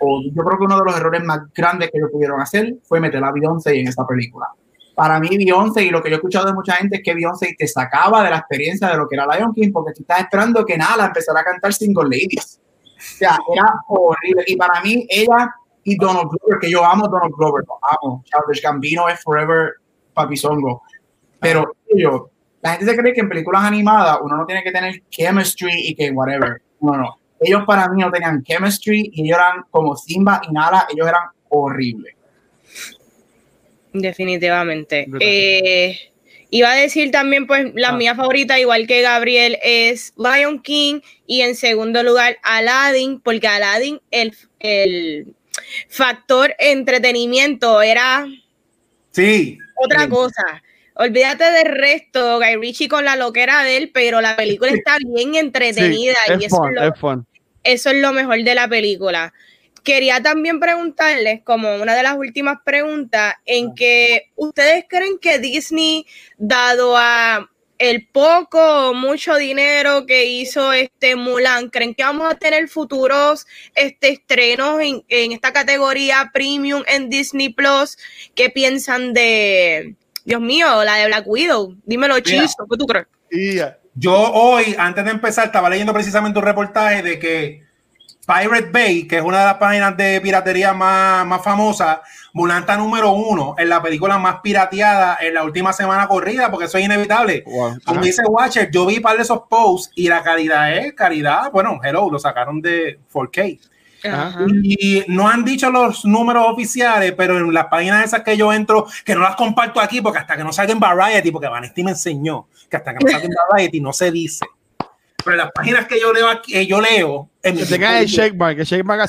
o yo creo que uno de los errores más grandes que ellos pudieron hacer fue meter a Beyoncé en esa película. Para mí, Beyoncé, y lo que yo he escuchado de mucha gente es que Beyoncé te sacaba de la experiencia de lo que era Lion King, porque tú estás esperando que nada empezara a cantar Single Ladies. O sea, era horrible. Y para mí, ella y Donald Glover, que yo amo Donald Glover, lo amo. Childish Gambino es forever papizongo. Pero ellos, la gente se cree que en películas animadas uno no tiene que tener chemistry y que whatever. No, no. Ellos para mí no tenían chemistry y ellos eran como Simba y Nala, ellos eran horribles. Definitivamente. Eh, iba a decir también, pues, la Ah. mía favorita, igual que Gabriel, es Lion King y en segundo lugar Aladdin, porque Aladdin, el, el factor entretenimiento era Sí. otra Sí. cosa. Olvídate del resto, Guy Ritchie con la loquera de él, pero la película está bien Sí, entretenida y es eso fun, es lo, es fun. eso es lo mejor de la película. Quería también preguntarles, como una de las últimas preguntas, en que ustedes creen que Disney, dado a el poco o mucho dinero que hizo este Mulan, creen que vamos a tener futuros este, estrenos en, en esta categoría premium en Disney Plus? ¿Qué piensan de, Dios mío, la de Black Widow? Dímelo, Chizo, ¿qué tú crees? Ya. Yo hoy, antes de empezar, estaba leyendo precisamente un reportaje de que Pirate Bay, que es una de las páginas de piratería más, más famosas, está número uno en la película más pirateada en la última semana corrida, porque eso es inevitable. Wow. Como dice Watcher, yo vi par de esos posts y la calidad es calidad. Bueno, hello, lo sacaron de 4K. Ajá. Y no han dicho los números oficiales, pero en las páginas esas que yo entro, que no las comparto aquí, porque hasta que no salga en Variety, porque Vanesti me enseñó que hasta que no salga en Variety no se dice. Pero en las páginas que yo leo aquí, eh, yo leo, en mi Que tengan el shake mark, el shake mark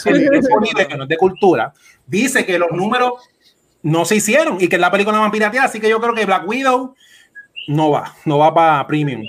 de cultura, dice que los números no se hicieron y que es la película más pirateada, así que yo creo que Black Widow no va, no va para premium.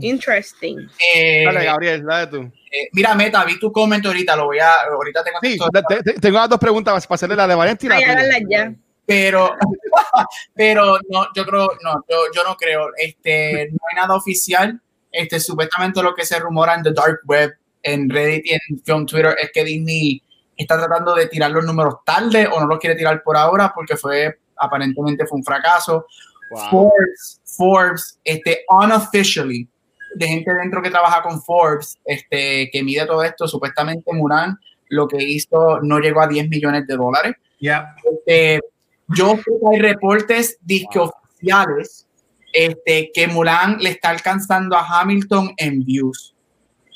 Interesting. Eh, Dale, Gabriel, dale tú. eh, mira, Meta, vi tu comentario ahorita, lo voy a, ahorita tengo Sí, te- te- tengo las dos preguntas para hacerle la de háganlas ya. pero, pero no, yo creo, no, yo, yo no creo, este, no hay nada oficial, este, supuestamente lo que se rumora en the dark web, en Reddit y en Film Twitter es que Disney está tratando de tirar los números tarde o no los quiere tirar por ahora porque fue, aparentemente fue un fracaso. Wow. Forbes, Forbes, este, unofficially, de gente dentro que trabaja con Forbes, este, que mide todo esto, supuestamente Muran lo que hizo no llegó a 10 millones de dólares. Ya, Este, yo sé que hay reportes disque oficiales este, que Mulan le está alcanzando a Hamilton en views.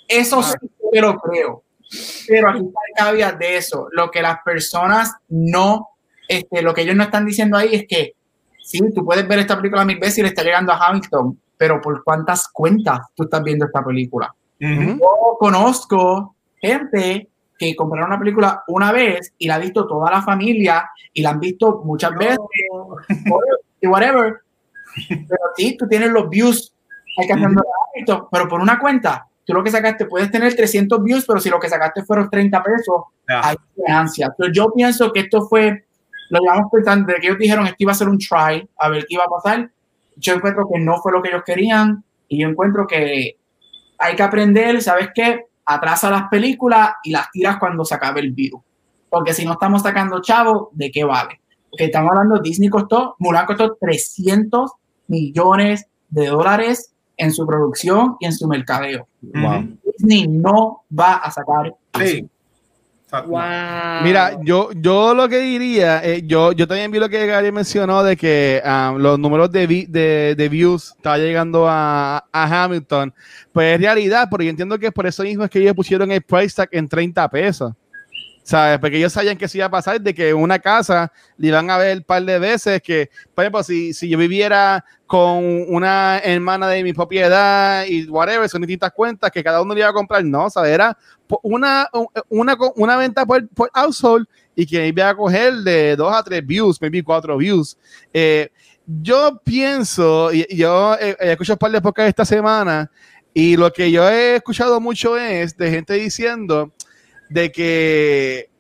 Eso sí que lo creo. Pero aquí está el de eso. Lo que las personas no, este, lo que ellos no están diciendo ahí es que sí, tú puedes ver esta película mil veces y le está llegando a Hamilton, pero ¿por cuántas cuentas tú estás viendo esta película? Yo conozco gente que compraron una película una vez y la ha visto toda la familia y la han visto muchas veces y whatever. Pero sí, tú tienes los views, hay que hacerlo pero por una cuenta, tú lo que sacaste puedes tener 300 views, pero si lo que sacaste fueron 30 pesos, hay ganancia. Entonces yo pienso que esto fue, lo llevamos pensando, de que ellos dijeron esto iba a ser un try, a ver qué iba a pasar. Yo encuentro que no fue lo que ellos querían y yo encuentro que hay que aprender, ¿sabes qué? Atrasa las películas y las tiras cuando se acabe el virus. Porque si no estamos sacando chavo, ¿de qué vale? Porque estamos hablando, Disney costó, Mulan costó 300 millones de dólares en su producción y en su mercadeo. Disney no va a sacar. Sí. Mira, yo, yo lo que diría, eh, yo, yo también vi lo que Gary mencionó de que um, los números de, de, de, views estaban llegando a, a, Hamilton. Pues es realidad, porque yo entiendo que por eso mismo es que ellos pusieron el price tag en 30 pesos. ¿Sabes? Porque ellos sabían que se iba a pasar de que una casa le iban a ver un par de veces que, por ejemplo, si, si yo viviera con una hermana de mi propiedad y whatever, son distintas cuentas que cada uno le iba a comprar, no, ¿sabes? Era una, una, una venta por, por household y que iba a coger de dos a tres views, maybe cuatro views. Eh, yo pienso, y yo he, escuchado un par de podcasts esta semana, y lo que yo he escuchado mucho es de gente diciendo de que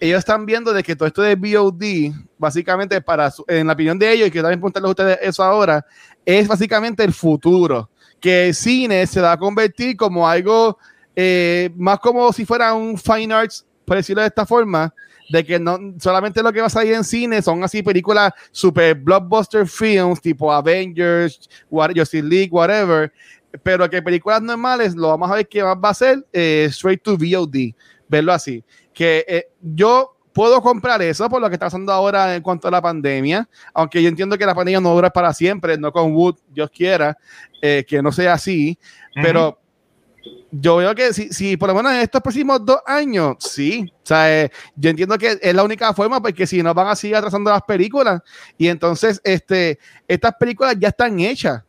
ellos están viendo de que todo esto de VOD, básicamente, para en la opinión de ellos, y que también preguntarles a ustedes eso ahora, es básicamente el futuro. Que el cine se va a convertir como algo eh, más como si fuera un fine arts, por decirlo de esta forma, de que no solamente lo que va a salir en cine son así películas super blockbuster films tipo Avengers, Justice League, whatever, pero que películas normales lo vamos a ver que va a ser eh, straight to VOD verlo así. Que eh, yo puedo comprar eso por lo que está pasando ahora en cuanto a la pandemia, aunque yo entiendo que la pandemia no dura para siempre, no con Wood, Dios quiera, eh, que no sea así, pero yo veo que si, si, por lo menos en estos próximos dos años, sí, o sea, eh, yo entiendo que es la única forma porque si no van a seguir atrasando las películas y entonces este, estas películas ya están hechas.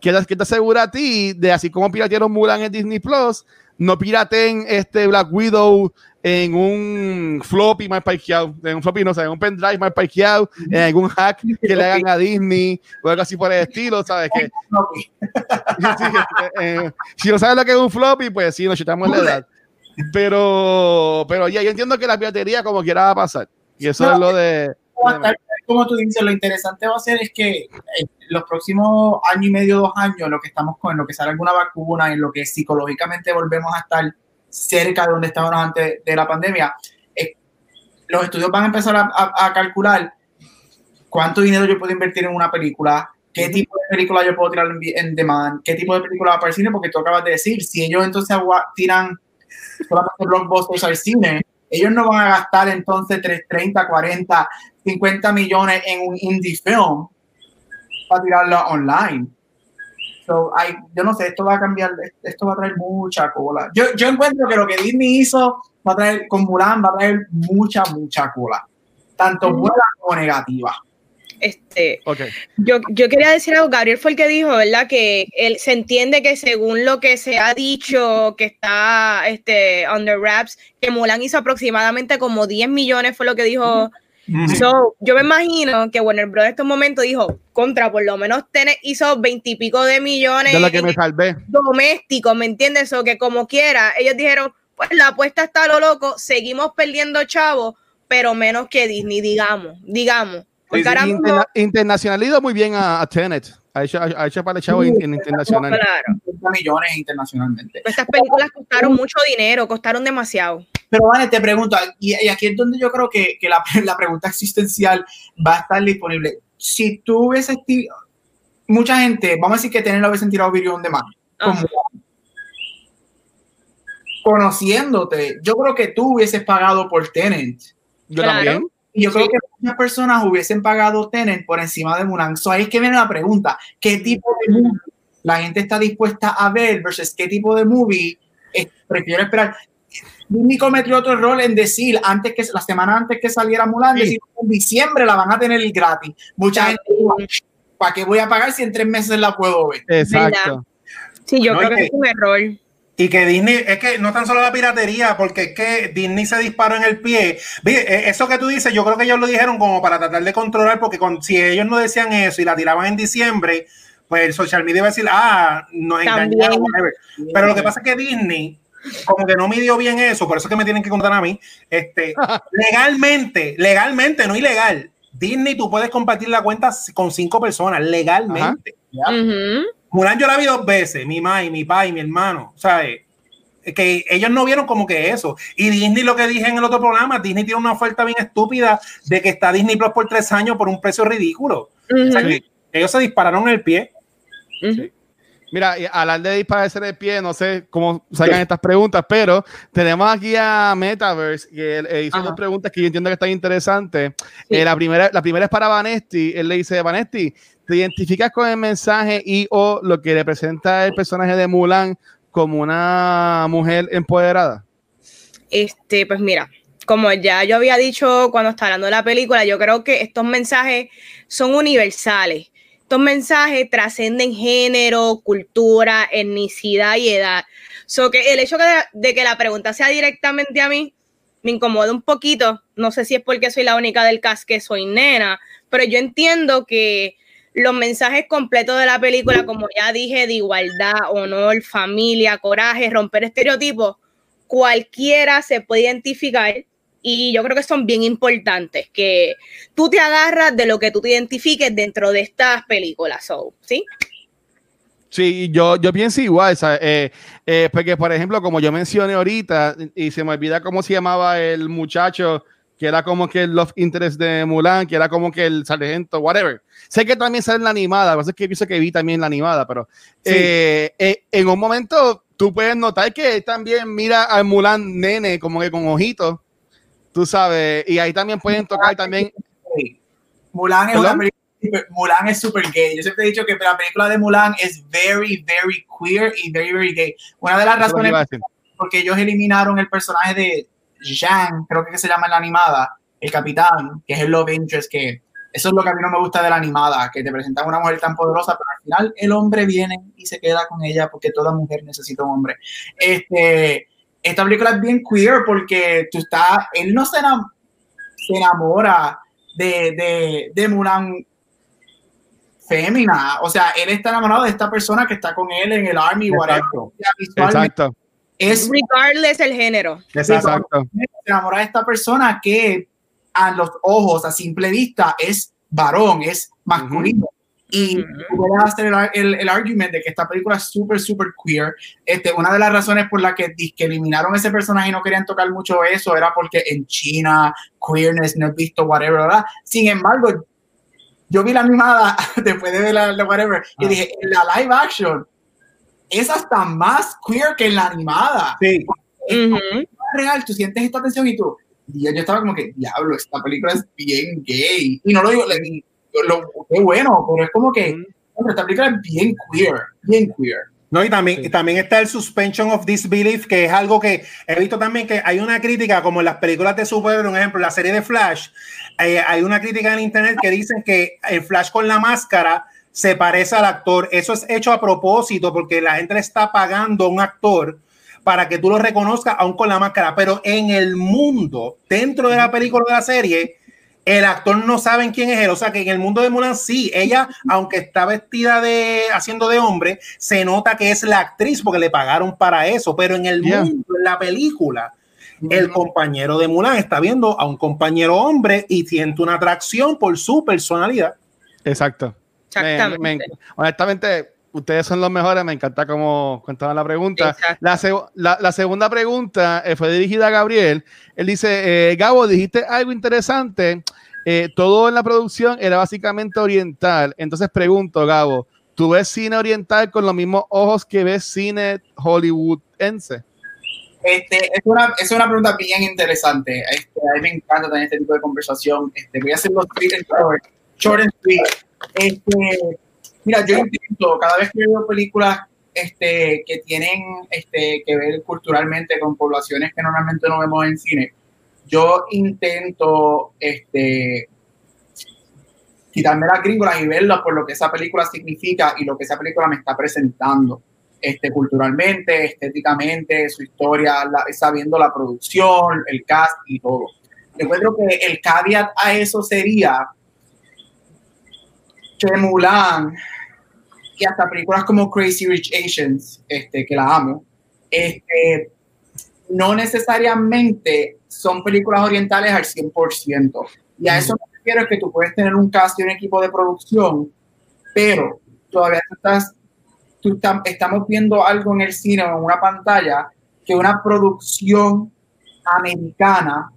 Que te asegura a ti de así como piratearon Mulan en Disney Plus, no piraten este Black Widow en un floppy mal parqueado, en un floppy, no sé, en un pendrive mal parqueado, en algún hack que le hagan a Disney o algo así por el estilo, ¿sabes? Que, eh, si no sabes lo que es un floppy, pues sí, nos chutamos la edad. Pero, pero ya, yo entiendo que la piratería como quiera va a pasar. Y eso es lo de como tú dices, lo interesante va a ser es que en los próximos año y medio, dos años, lo que estamos con, lo que sale alguna vacuna, en lo que psicológicamente volvemos a estar cerca de donde estábamos antes de la pandemia, los estudios van a empezar a, calcular cuánto dinero yo puedo invertir en una película, qué tipo de película yo puedo tirar en, demand, qué tipo de película va a para el cine, porque tú acabas de decir, si ellos entonces tiran solamente blockbusters al cine, ellos no van a gastar entonces 30, 40, 50 millones en un indie film para tirarlo online. So, yo no sé, esto va a cambiar, esto va a traer mucha cola. Yo, yo encuentro que lo que Disney hizo va a traer con Mulan, va a traer mucha, mucha cola. Tanto mm. buena como negativa. Este, yo, yo quería decir algo, Gabriel fue el que dijo, ¿verdad? Que él se entiende que según lo que se ha dicho, que está este, under wraps, que Mulan hizo aproximadamente como 10 millones, fue lo que dijo. yo me imagino que Warner Bros. en estos momentos dijo, contra, por lo menos hizo 20 y pico de millones de lo que me salvé. domésticos, ¿me entiendes? O que como quiera, ellos dijeron, pues la apuesta está a lo loco, seguimos perdiendo chavos, pero menos que Disney, digamos, digamos. Interna internacionalizado muy bien a, Tenet. Ha hecho, ha hecho para el chavo en internacional. Claro. millones internacionalmente. Estas películas costaron mucho dinero, costaron demasiado. Pero vale, te pregunto, y, aquí es donde yo creo que, que la, la, pregunta existencial va a estar disponible. Si tú hubieses mucha gente, vamos a decir que Tenet lo hubiesen tirado video de mano. Conociéndote, yo creo que tú hubieses pagado por Tenet. Yo también. Y yo creo que muchas personas hubiesen pagado Tenet por encima de Mulan. So ahí es que viene la pregunta, ¿qué tipo de movie la gente está dispuesta a ver versus qué tipo de movie prefiero esperar? Disney cometió otro error en decir antes que la semana antes que saliera Mulan, decir en diciembre la van a tener gratis. Mucha gente ¿para qué voy a pagar si en tres meses la puedo ver? Exacto. Sí, yo creo que, es un error. Y que Disney, es que no tan solo la piratería, porque es que Disney se disparó en el pie. E, eso que tú dices, yo creo que ellos lo dijeron como para tratar de controlar, porque con, si ellos no decían eso y la tiraban en diciembre, pues el social media iba a decir, ah, nos engañaron, Pero lo que pasa es que Disney, como que no midió bien eso, por eso es que me tienen que contar a mí, este, legalmente, legalmente, no ilegal. Disney, tú puedes compartir la cuenta con cinco personas, legalmente. Mulan yo la vi dos veces, mi mamá y mi papá y mi hermano, ¿sabes? Que ellos no vieron como que eso. Y Disney, lo que dije en el otro programa, Disney tiene una oferta bien estúpida de que está Disney Plus por tres años por un precio ridículo. ellos se dispararon el pie. Mira, hablando de dispararse el pie, no sé cómo salgan estas preguntas, pero tenemos aquí a Metaverse, que él, hizo dos preguntas que yo entiendo que están interesantes. Eh, la, primera, la primera es para Vanesti. Él le dice, Vanesti, ¿Te identificas con el mensaje y o lo que representa el personaje de Mulan como una mujer empoderada? Este, pues mira, como ya yo había dicho cuando estaba hablando de la película, yo creo que estos mensajes son universales. Estos mensajes trascenden género, cultura, etnicidad y edad. So que el hecho de, que la pregunta sea directamente a mí me incomoda un poquito. No sé si es porque soy la única del cast que soy nena, pero yo entiendo que los mensajes completos de la película, como ya dije, de igualdad, honor, familia, coraje, romper estereotipos, cualquiera se puede identificar y yo creo que son bien importantes, que tú te agarras de lo que tú te identifiques dentro de estas películas, ¿sí? Sí, yo, yo pienso igual, eh, eh, porque por ejemplo, como yo mencioné ahorita, y se me olvida cómo se llamaba el muchacho, que era como que el love interest de Mulan, que era como que el sargento, whatever. Sé que también sale en la animada, lo que es que pienso que vi también la animada, pero eh, eh, en un momento tú puedes notar que también mira al Mulan nene como que con ojitos, tú sabes, y ahí también pueden tocar también. Mulan es una Mulan es súper gay. Yo siempre he dicho que la película de Mulan es very, very queer y very, very gay. Una de las razones porque ellos eliminaron el personaje de Zhang, creo que se llama en la animada, el capitán, que es el love interest que eso es lo que a mí no me gusta de la animada, que te presentan una mujer tan poderosa, pero al final el hombre viene y se queda con ella porque toda mujer necesita un hombre. Este, esta película es bien queer porque tú estás, él no se, enamora de, de, de Mulan fémina, o sea, él está enamorado de esta persona que está con él en el army, Exacto. Exacto. Es regardless el género. Exacto. Se enamora de esta persona que a los ojos, a simple vista, es varón, es masculino. Y voy a hacer el, el, argumento de que esta película es súper, súper queer. Este, una de las razones por las que, que, eliminaron ese personaje y no querían tocar mucho eso era porque en China, queerness, no he visto whatever, ¿verdad? Sin embargo, yo vi la animada después de ver la, whatever y ah. dije, en la live action es hasta más queer que en la animada. Sí. real, tú sientes esta tensión y tú, y yo estaba como que, diablo, esta película es bien gay. Y no lo digo, lo, qué bueno, pero es como que, esta película es bien queer, bien queer. No, y también, también está el suspension of disbelief, que es algo que he visto también que hay una crítica, como en las películas de super por ejemplo, la serie de Flash, eh, hay una crítica en internet que dicen que el Flash con la máscara se parece al actor. Eso es hecho a propósito porque la gente le está pagando a un actor para que tú lo reconozcas aún con la máscara. Pero en el mundo, dentro de la película de la serie, el actor no sabe quién es él. O sea que en el mundo de Mulan sí, ella, aunque está vestida de haciendo de hombre, se nota que es la actriz porque le pagaron para eso. Pero en el mundo, en la película, el compañero de Mulan está viendo a un compañero hombre y siente una atracción por su personalidad. Exacto. Exactamente. honestamente, ustedes son los mejores, me encanta cómo contaban la pregunta. La, la, segunda pregunta eh, fue dirigida a Gabriel. Él dice, eh, Gabo, dijiste algo interesante, eh, todo en la producción era básicamente oriental. Entonces pregunto, Gabo, ¿tú ves cine oriental con los mismos ojos que ves cine hollywoodense? Este, es, una, es una pregunta bien interesante. Este, a mí me encanta tener este tipo de conversación. Este, voy a hacer los short and sweet. Este, Mira, yo intento, cada vez que veo películas este, que tienen este, que ver culturalmente con poblaciones que normalmente no vemos en cine, yo intento este, quitarme las gringolas y verlas por lo que esa película significa y lo que esa película me está presentando. este, culturalmente, estéticamente, su historia, sabiendo la producción, el cast y todo. Yo encuentro que el caveat a eso sería Mulan y hasta películas como Crazy Rich Asians, este, que la amo, este, no necesariamente son películas orientales al 100%. Y a eso me refiero es que tú puedes tener un cast y un equipo de producción, pero todavía estás, tú estamos viendo algo en el cine o en una pantalla que una producción americana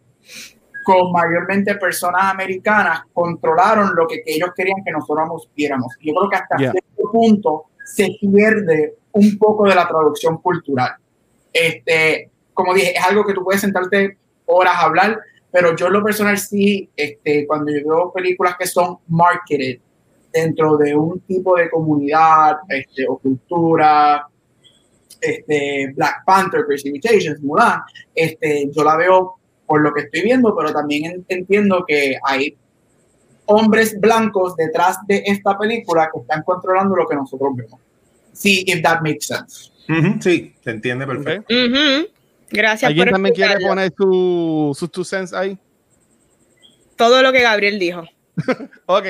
con mayormente personas americanas controlaron lo que, ellos querían que nosotros viéramos. Yo creo que hasta cierto punto se pierde un poco de la traducción cultural. Este, como dije, es algo que tú puedes sentarte horas a hablar, pero yo en lo personal sí, este, cuando yo veo películas que son marketed dentro de un tipo de comunidad este, o cultura, este, Black Panther, Precipitations, Mulan, este, yo la veo por lo que estoy viendo, pero también entiendo que hay hombres blancos detrás de esta película que están controlando lo que nosotros vemos. Sí, if that makes sense. sí, se entiende perfecto. Gracias ¿Alguien también quiere poner sus su two cents ahí? Todo lo que Gabriel dijo. ok,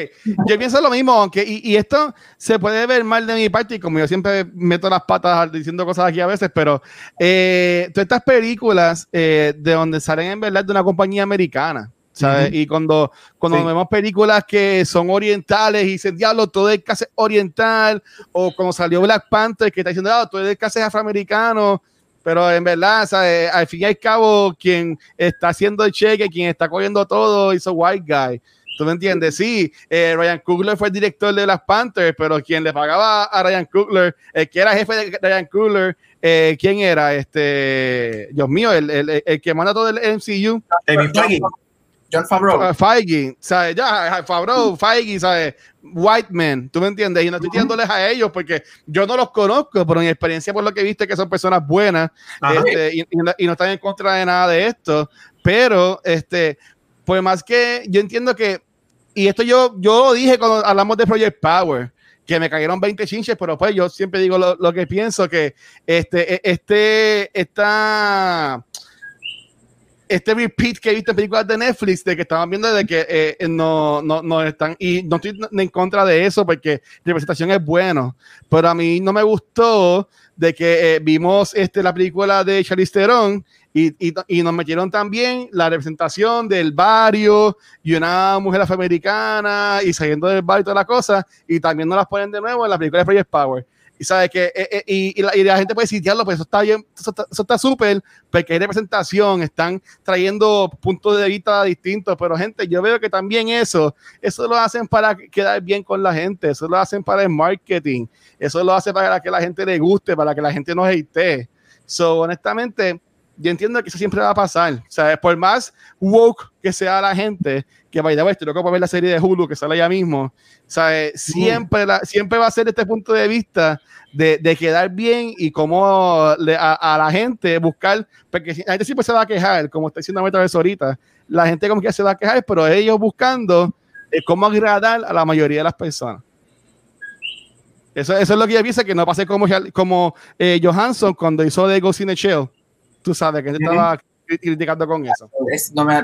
yo pienso lo mismo, aunque, y, esto se puede ver mal de mi parte, y como yo siempre meto las patas diciendo cosas aquí a veces, pero eh, todas estas películas eh, de donde salen en verdad de una compañía americana, ¿sabes? Y cuando, cuando vemos películas que son orientales y dicen, diablo, todo es casi oriental, o como salió Black Panther, que está diciendo, diablo, todo es casi afroamericano, pero en verdad, ¿sabes? al fin y al cabo, quien está haciendo el cheque, quien está cogiendo todo, es un white guy. ¿Tú me entiendes? Sí, eh, Ryan Coogler fue el director de las Panthers, pero quien le pagaba a Ryan Coogler, el que era jefe de Ryan Coogler, eh, ¿quién era? Este, Dios mío, el, el, el que manda todo el MCU. John Favreau. Uh, Feige, ¿sabes? Ya, Favreau, Feige, ¿sabes? White men, ¿tú me entiendes? Y no estoy tirándoles a ellos porque yo no los conozco, pero en experiencia por lo que viste que son personas buenas este, y, y, no están en contra de nada de esto, pero este, pues más que yo entiendo que y esto yo, yo dije cuando hablamos de Project Power, que me cayeron 20 chinches, pero pues yo siempre digo lo, lo que pienso, que este, e, este, esta, este repeat que he visto en películas de Netflix, de que estaban viendo de que eh, no, no, no, están, y no estoy en contra de eso, porque la representación es bueno, pero a mí no me gustó de que eh, vimos este, la película de Charlize Theron y, y, nos metieron también la representación del barrio y una mujer afroamericana y saliendo del barrio y toda la cosa, y también nos las ponen de nuevo en la película de Project Power. Y sabe que, eh, eh, y, la, gente puede decir, diablo, pues eso está bien, eso está súper, porque hay representación, están trayendo puntos de vista distintos, pero gente, yo veo que también eso, eso lo hacen para quedar bien con la gente, eso lo hacen para el marketing, eso lo hacen para que la gente le guste, para que la gente no hate. So, honestamente, yo entiendo que eso siempre va a pasar. O sea, por más woke que sea la gente, que vaya a estoy loco ver la serie de Hulu que sale ya mismo. O sea, siempre, siempre va a ser este punto de vista de, de quedar bien y cómo a, la gente buscar, porque la gente siempre se va a quejar, como está diciendo Meta ahorita, la gente como que se va a quejar, pero ellos buscando eh, cómo agradar a la mayoría de las personas. Eso, eso es lo que yo pienso, que no pase como, como eh, Johansson cuando hizo de Ghost in the Shell tú sabes que estaba criticando con eso.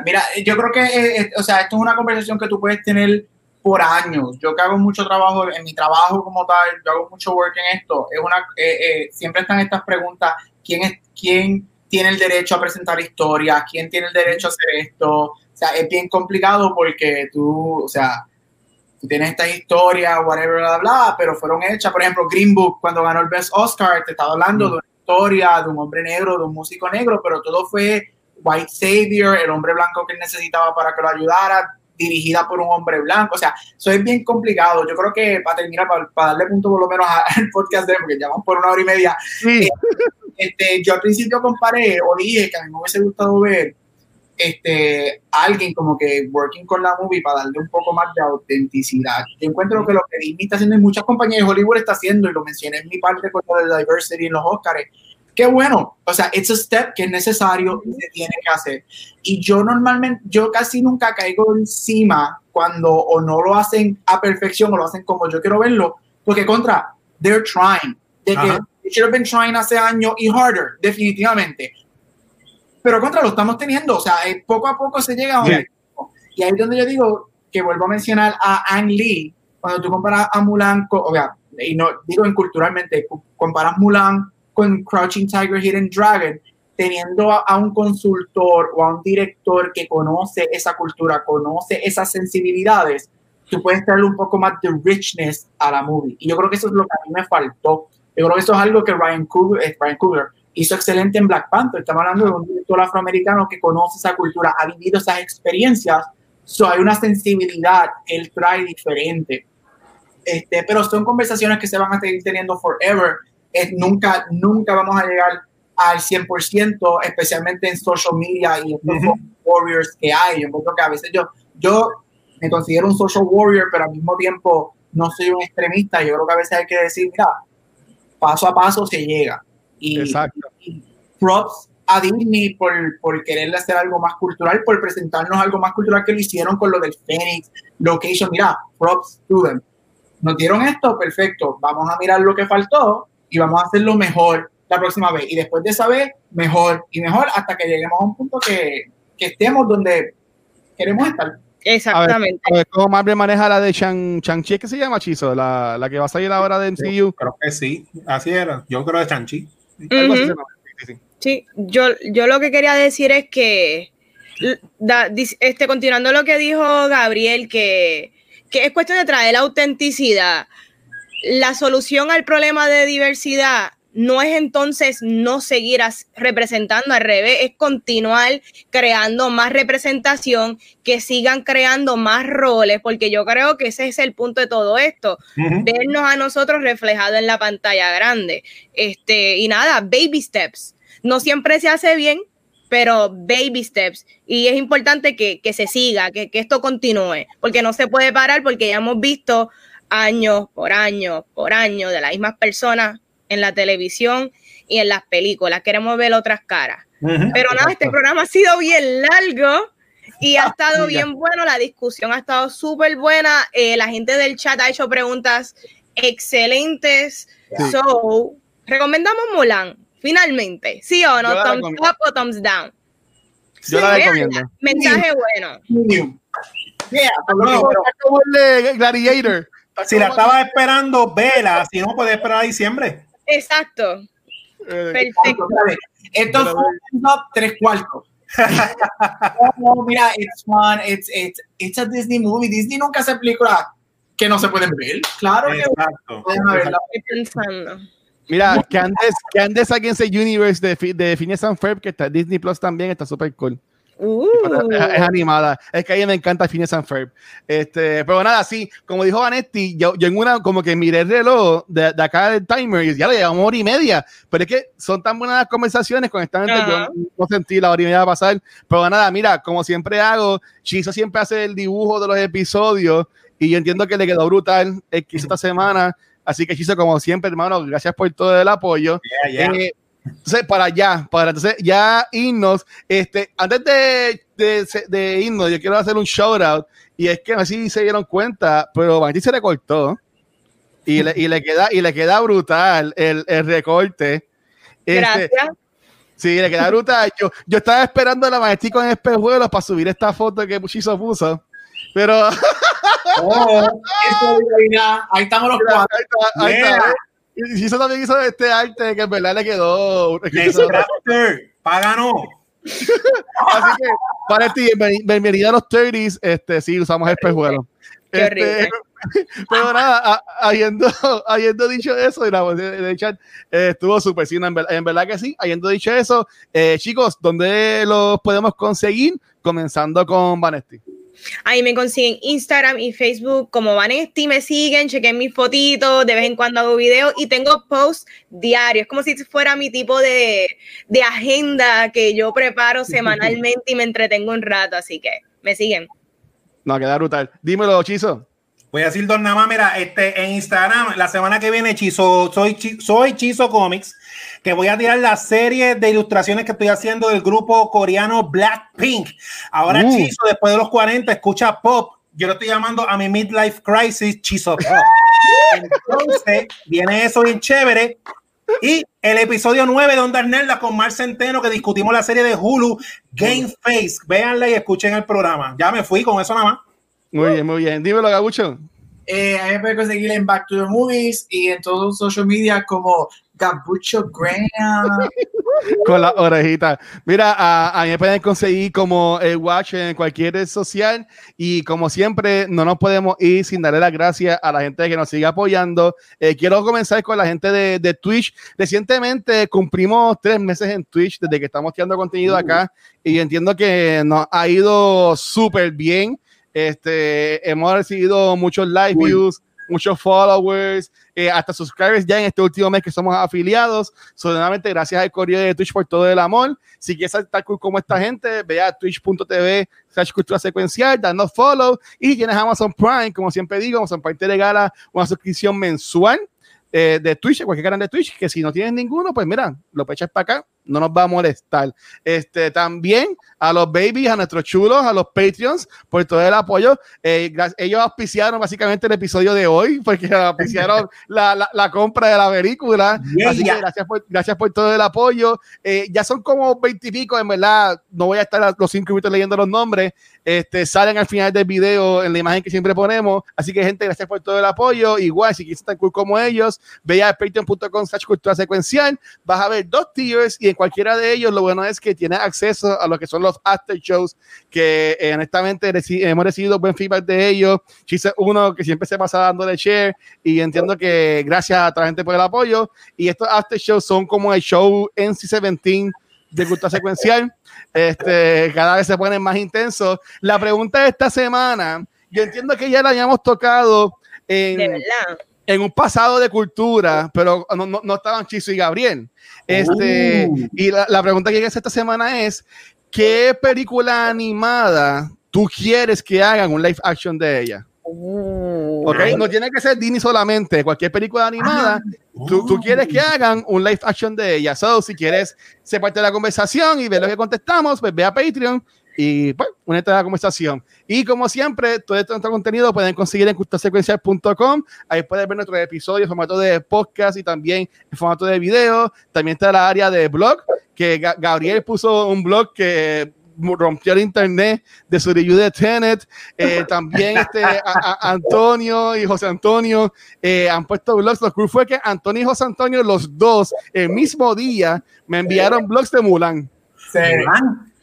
mira, yo creo que, eh, eh, o sea, esto es una conversación que tú puedes tener por años. Yo que hago mucho trabajo, en mi trabajo como tal, yo hago mucho work en esto, es una, eh, siempre están estas preguntas, ¿quién, es, ¿quién tiene el derecho a presentar historias? ¿Quién tiene el derecho a hacer esto? O sea, es bien complicado porque tú, o sea, tú tienes estas historias, whatever, bla, bla, pero fueron hechas, por ejemplo, Green Book, cuando ganó el Best Oscar, te estaba hablando de historia de un hombre negro, de un músico negro, pero todo fue White Savior, el hombre blanco que él necesitaba para que lo ayudara, dirigida por un hombre blanco. O sea, eso es bien complicado. Yo creo que para terminar, para, darle punto por lo menos al podcast de porque ya vamos por una hora y media. Eh, este, yo al principio comparé o dije que a mí me hubiese gustado ver este, alguien como que working con la movie para darle un poco más de autenticidad. Yo encuentro que lo que Disney está haciendo y muchas compañías de Hollywood está haciendo, y lo mencioné en mi parte con lo de diversity en los Oscars, qué bueno, o sea, it's a step que es necesario y se tiene que hacer. Y yo normalmente, yo casi nunca caigo encima cuando o no lo hacen a perfección o lo hacen como yo quiero verlo, porque contra, they're trying. De que It should have been trying hace años y harder, definitivamente. Pero contra lo estamos teniendo, o sea, eh, poco a poco se llega a un Y ahí es donde yo digo que vuelvo a mencionar a Ang Lee, cuando tú comparas a Mulan, o sea, y no digo en culturalmente, comparas Mulan con Crouching Tiger, Hidden Dragon, teniendo a, un consultor o a un director que conoce esa cultura, conoce esas sensibilidades, tú puedes traerle un poco más de richness a la movie. Y yo creo que eso es lo que a mí me faltó. Yo creo que eso es algo que Ryan Coogler, eh, Ryan Coogler hizo excelente en Black Panther. Estamos hablando de un director afroamericano que conoce esa cultura, ha vivido esas experiencias, so hay una sensibilidad él trae diferente. Este, pero son conversaciones que se van a seguir teniendo forever. Es, nunca, nunca vamos a llegar al 100%, especialmente en social media y en los warriors que hay. Yo creo que a veces yo, yo me considero un social warrior, pero al mismo tiempo no soy un extremista. Yo creo que a veces hay que decir, mira, paso a paso se llega. Y, Exacto. props a Disney por, por quererle hacer algo más cultural, por presentarnos algo más cultural que lo hicieron con lo del Phoenix Location. Mira, props to them nos dieron esto, perfecto, vamos a mirar lo que faltó y vamos a hacerlo mejor la próxima vez. Y después de esa vez, mejor y mejor hasta que lleguemos a un punto que, que estemos donde queremos estar. Exactamente. A ver, ¿Cómo Marvel maneja la de Shang-Chi? ¿Qué se llama, Chizo? La, la, que va a salir ahora de MCU. creo que sí, así era. Yo creo de Shang-Chi. Sí, yo, yo lo que quería decir es que, este, continuando lo que dijo Gabriel, que que es cuestión de traer la autenticidad. La solución al problema de diversidad no es entonces no seguir representando al revés, es continuar creando más representación, que sigan creando más roles, porque yo creo que ese es el punto de todo esto, vernos a nosotros reflejados en la pantalla grande. Este, y nada, baby steps. No siempre se hace bien, pero baby steps. Y es importante que, se siga, que, esto continúe, porque no se puede parar, porque ya hemos visto años por año por año de las mismas personas en la televisión y en las películas. Queremos ver otras caras. Pero nada, este programa ha sido bien largo y ha estado bien bueno. La discusión ha estado súper buena. Eh, la gente del chat ha hecho preguntas excelentes. So, recomendamos Mulan. Finalmente, ¿sí o no? Thumbs up o thumbs down. Yo la recomiendo. Mensaje bueno. Yeah, como el Gladiator. Si la estabas esperando, vela. Si no, puedes esperar a diciembre. Exacto. Eh, Perfecto. Esto fue un top tres cuartos. no, mira, it's fun, it's, it's, it's a Disney movie. Disney nunca hace películas que no se pueden ver. Claro Exacto. que verla. Estoy pensando. Mira, que andes, que andes aquí en ese universe de, de Phineas and Ferb, que está Disney Plus también, está súper cool. Uh. Es, animada. Es que a mí me encanta Phineas and Ferb. Este, pero nada, sí, como dijo Vanetti, yo, yo en una, como que miré el reloj de, de acá del timer y ya le llevamos hora y media. Pero es que son tan buenas las conversaciones con esta gente, yo no sentí la hora y media pasar. Pero nada, mira, como siempre hago, Chizo siempre hace el dibujo de los episodios y yo entiendo que le quedó brutal el que hizo esta semana. Así que, Chizo, como siempre, hermano, gracias por todo el apoyo. Eh, entonces, para allá, para entonces ya irnos, este, antes de, de, de, irnos, yo quiero hacer un shout out. Y es que no sé si se dieron cuenta, pero Banti se le cortó. Y le, y le, queda, y le queda brutal el, el recorte. Este, gracias. Sí, le queda brutal. Yo, yo estaba esperando a la maestría con espejuelos para subir esta foto que Chizo puso. Pero. Oh, ahí estamos los cuatro. Ahí está. Y eso también hizo este arte que en verdad le quedó. Páganos. Así que, para ti, bienvenida a los 30s. Este, sí, usamos espejuelos. Este, pero nada, habiendo, habiendo dicho eso, y la de chat eh, estuvo súper sí, en, en, verdad que sí. Habiendo dicho eso, eh, chicos, ¿dónde los podemos conseguir? Comenzando con Vanesti. Ahí me consiguen Instagram y Facebook como Vanesti, me siguen, chequen mis fotitos, de vez en cuando hago videos y tengo posts diarios, como si fuera mi tipo de, de agenda que yo preparo semanalmente y me entretengo un rato, así que me siguen. No, queda brutal. Dímelo, Chizo. Voy a decir dos nada más, mira, este, en Instagram, la semana que viene, Chizo, soy, soy Chizo Comics, que voy a tirar la serie de ilustraciones que estoy haciendo del grupo coreano Blackpink. Ahora, uh. Chizo, después de los 40, escucha pop. Yo lo estoy llamando a mi midlife crisis Chizo Pop. Entonces, viene eso bien chévere. Y el episodio 9 de Onda Nerda con Mar Centeno, que discutimos la serie de Hulu, Game Face. Véanla y escuchen el programa. Ya me fui con eso nada más. Muy bien, muy bien. Dímelo, Gabucho. Eh, a mí me pueden conseguir en Back to the Movies y en todos los social media como Gabucho Graham. Con la orejita. Mira, a, mí me pueden conseguir como el Watch en cualquier red social y como siempre no nos podemos ir sin darle las gracias a la gente que nos sigue apoyando. Eh, quiero comenzar con la gente de, de, Twitch. Recientemente cumplimos tres meses en Twitch desde que estamos tirando contenido acá y entiendo que nos ha ido súper bien. Este, hemos recibido muchos live views, muchos followers, eh, hasta subscribers ya en este último mes que somos afiliados. Solamente gracias al correo de Twitch por todo el amor. Si quieres estar cool como esta gente, ve a twitch.tv slash cultura secuencial, danos follow y tienes Amazon Prime, como siempre digo, Amazon Prime te regala una suscripción mensual eh, de Twitch, cualquier canal de Twitch, que si no tienes ninguno, pues mira, lo echar para acá no nos va a molestar. Este, también a los babies, a nuestros chulos, a los Patreons, por todo el apoyo. Eh, ellos auspiciaron básicamente el episodio de hoy, porque auspiciaron la, la, la, compra de la película. Así que gracias por, gracias por todo el apoyo. Eh, ya son como veintipico, en verdad, no voy a estar los cinco minutos leyendo los nombres. Este, salen al final del video en la imagen que siempre ponemos. Así que, gente, gracias por todo el apoyo. Igual, si quieres estar cool como ellos, ve a patreon.com slash cultura secuencial. Vas a ver dos tiers y en cualquiera de ellos, lo bueno es que tiene acceso a lo que son los after shows, que eh, honestamente hemos recibido buen feedback de ellos. Chise uno que siempre se pasa dándole share y entiendo que gracias a la gente por el apoyo. Y estos after shows son como el show NC17 de cultura secuencial. Este, cada vez se ponen más intensos. La pregunta de esta semana, yo entiendo que ya la habíamos tocado en, en un pasado de cultura, pero no, no, no estaban Chiso y Gabriel. Este, uh. Y la, la, pregunta que hay que hacer esta semana es, ¿qué película animada tú quieres que hagan un live action de ella? Uh. Okay, no tiene que ser Disney solamente, cualquier película animada, ah. tú, tú, quieres que hagan un live action de ella. So, si quieres ser parte de la conversación y ver lo que contestamos, pues ve a Patreon y pues, únete a la conversación. Y como siempre, todo este nuestro contenido pueden conseguir en cultasecuencial.com. Ahí pueden ver nuestros episodios en formato de podcast y también en formato de video. También está la área de blog, que Gabriel puso un blog que rompió el internet de su review de Tenet. Eh, también este, Antonio y José Antonio eh, han puesto blogs. Lo cool fue que Antonio y José Antonio, los dos, el mismo día, me enviaron blogs de Mulan. Sí.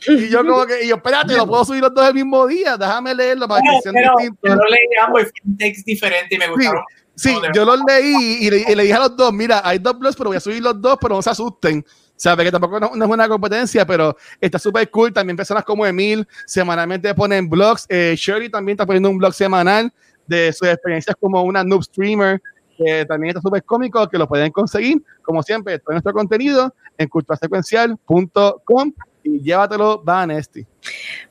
Y yo como que, y yo, espérate, lo puedo subir los dos el mismo día, déjame leerlo para que sean distintos. Yo lo leí ambos y fue un text diferente y me gustaron. Sí, sí yo los leí y le, y le, dije a los dos, mira, hay dos blogs, pero voy a subir los dos, pero no se asusten. Sabe que tampoco no, no, es una competencia, pero está súper cool. También personas como Emil semanalmente ponen blogs. Eh, Shirley también está poniendo un blog semanal de sus experiencias como una noob streamer que también está súper cómico, que lo pueden conseguir, como siempre, todo nuestro contenido en culturasecuencial.com y llévatelo, Vanesti.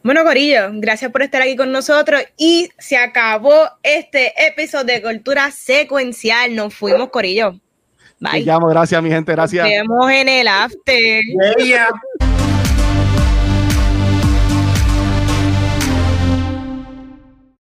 Bueno, Corillo, gracias por estar aquí con nosotros y se acabó este episodio de Cultura Secuencial. Nos fuimos, Corillo. Bye. Te llamo, gracias, mi gente, gracias. Nos vemos en el after. Yeah.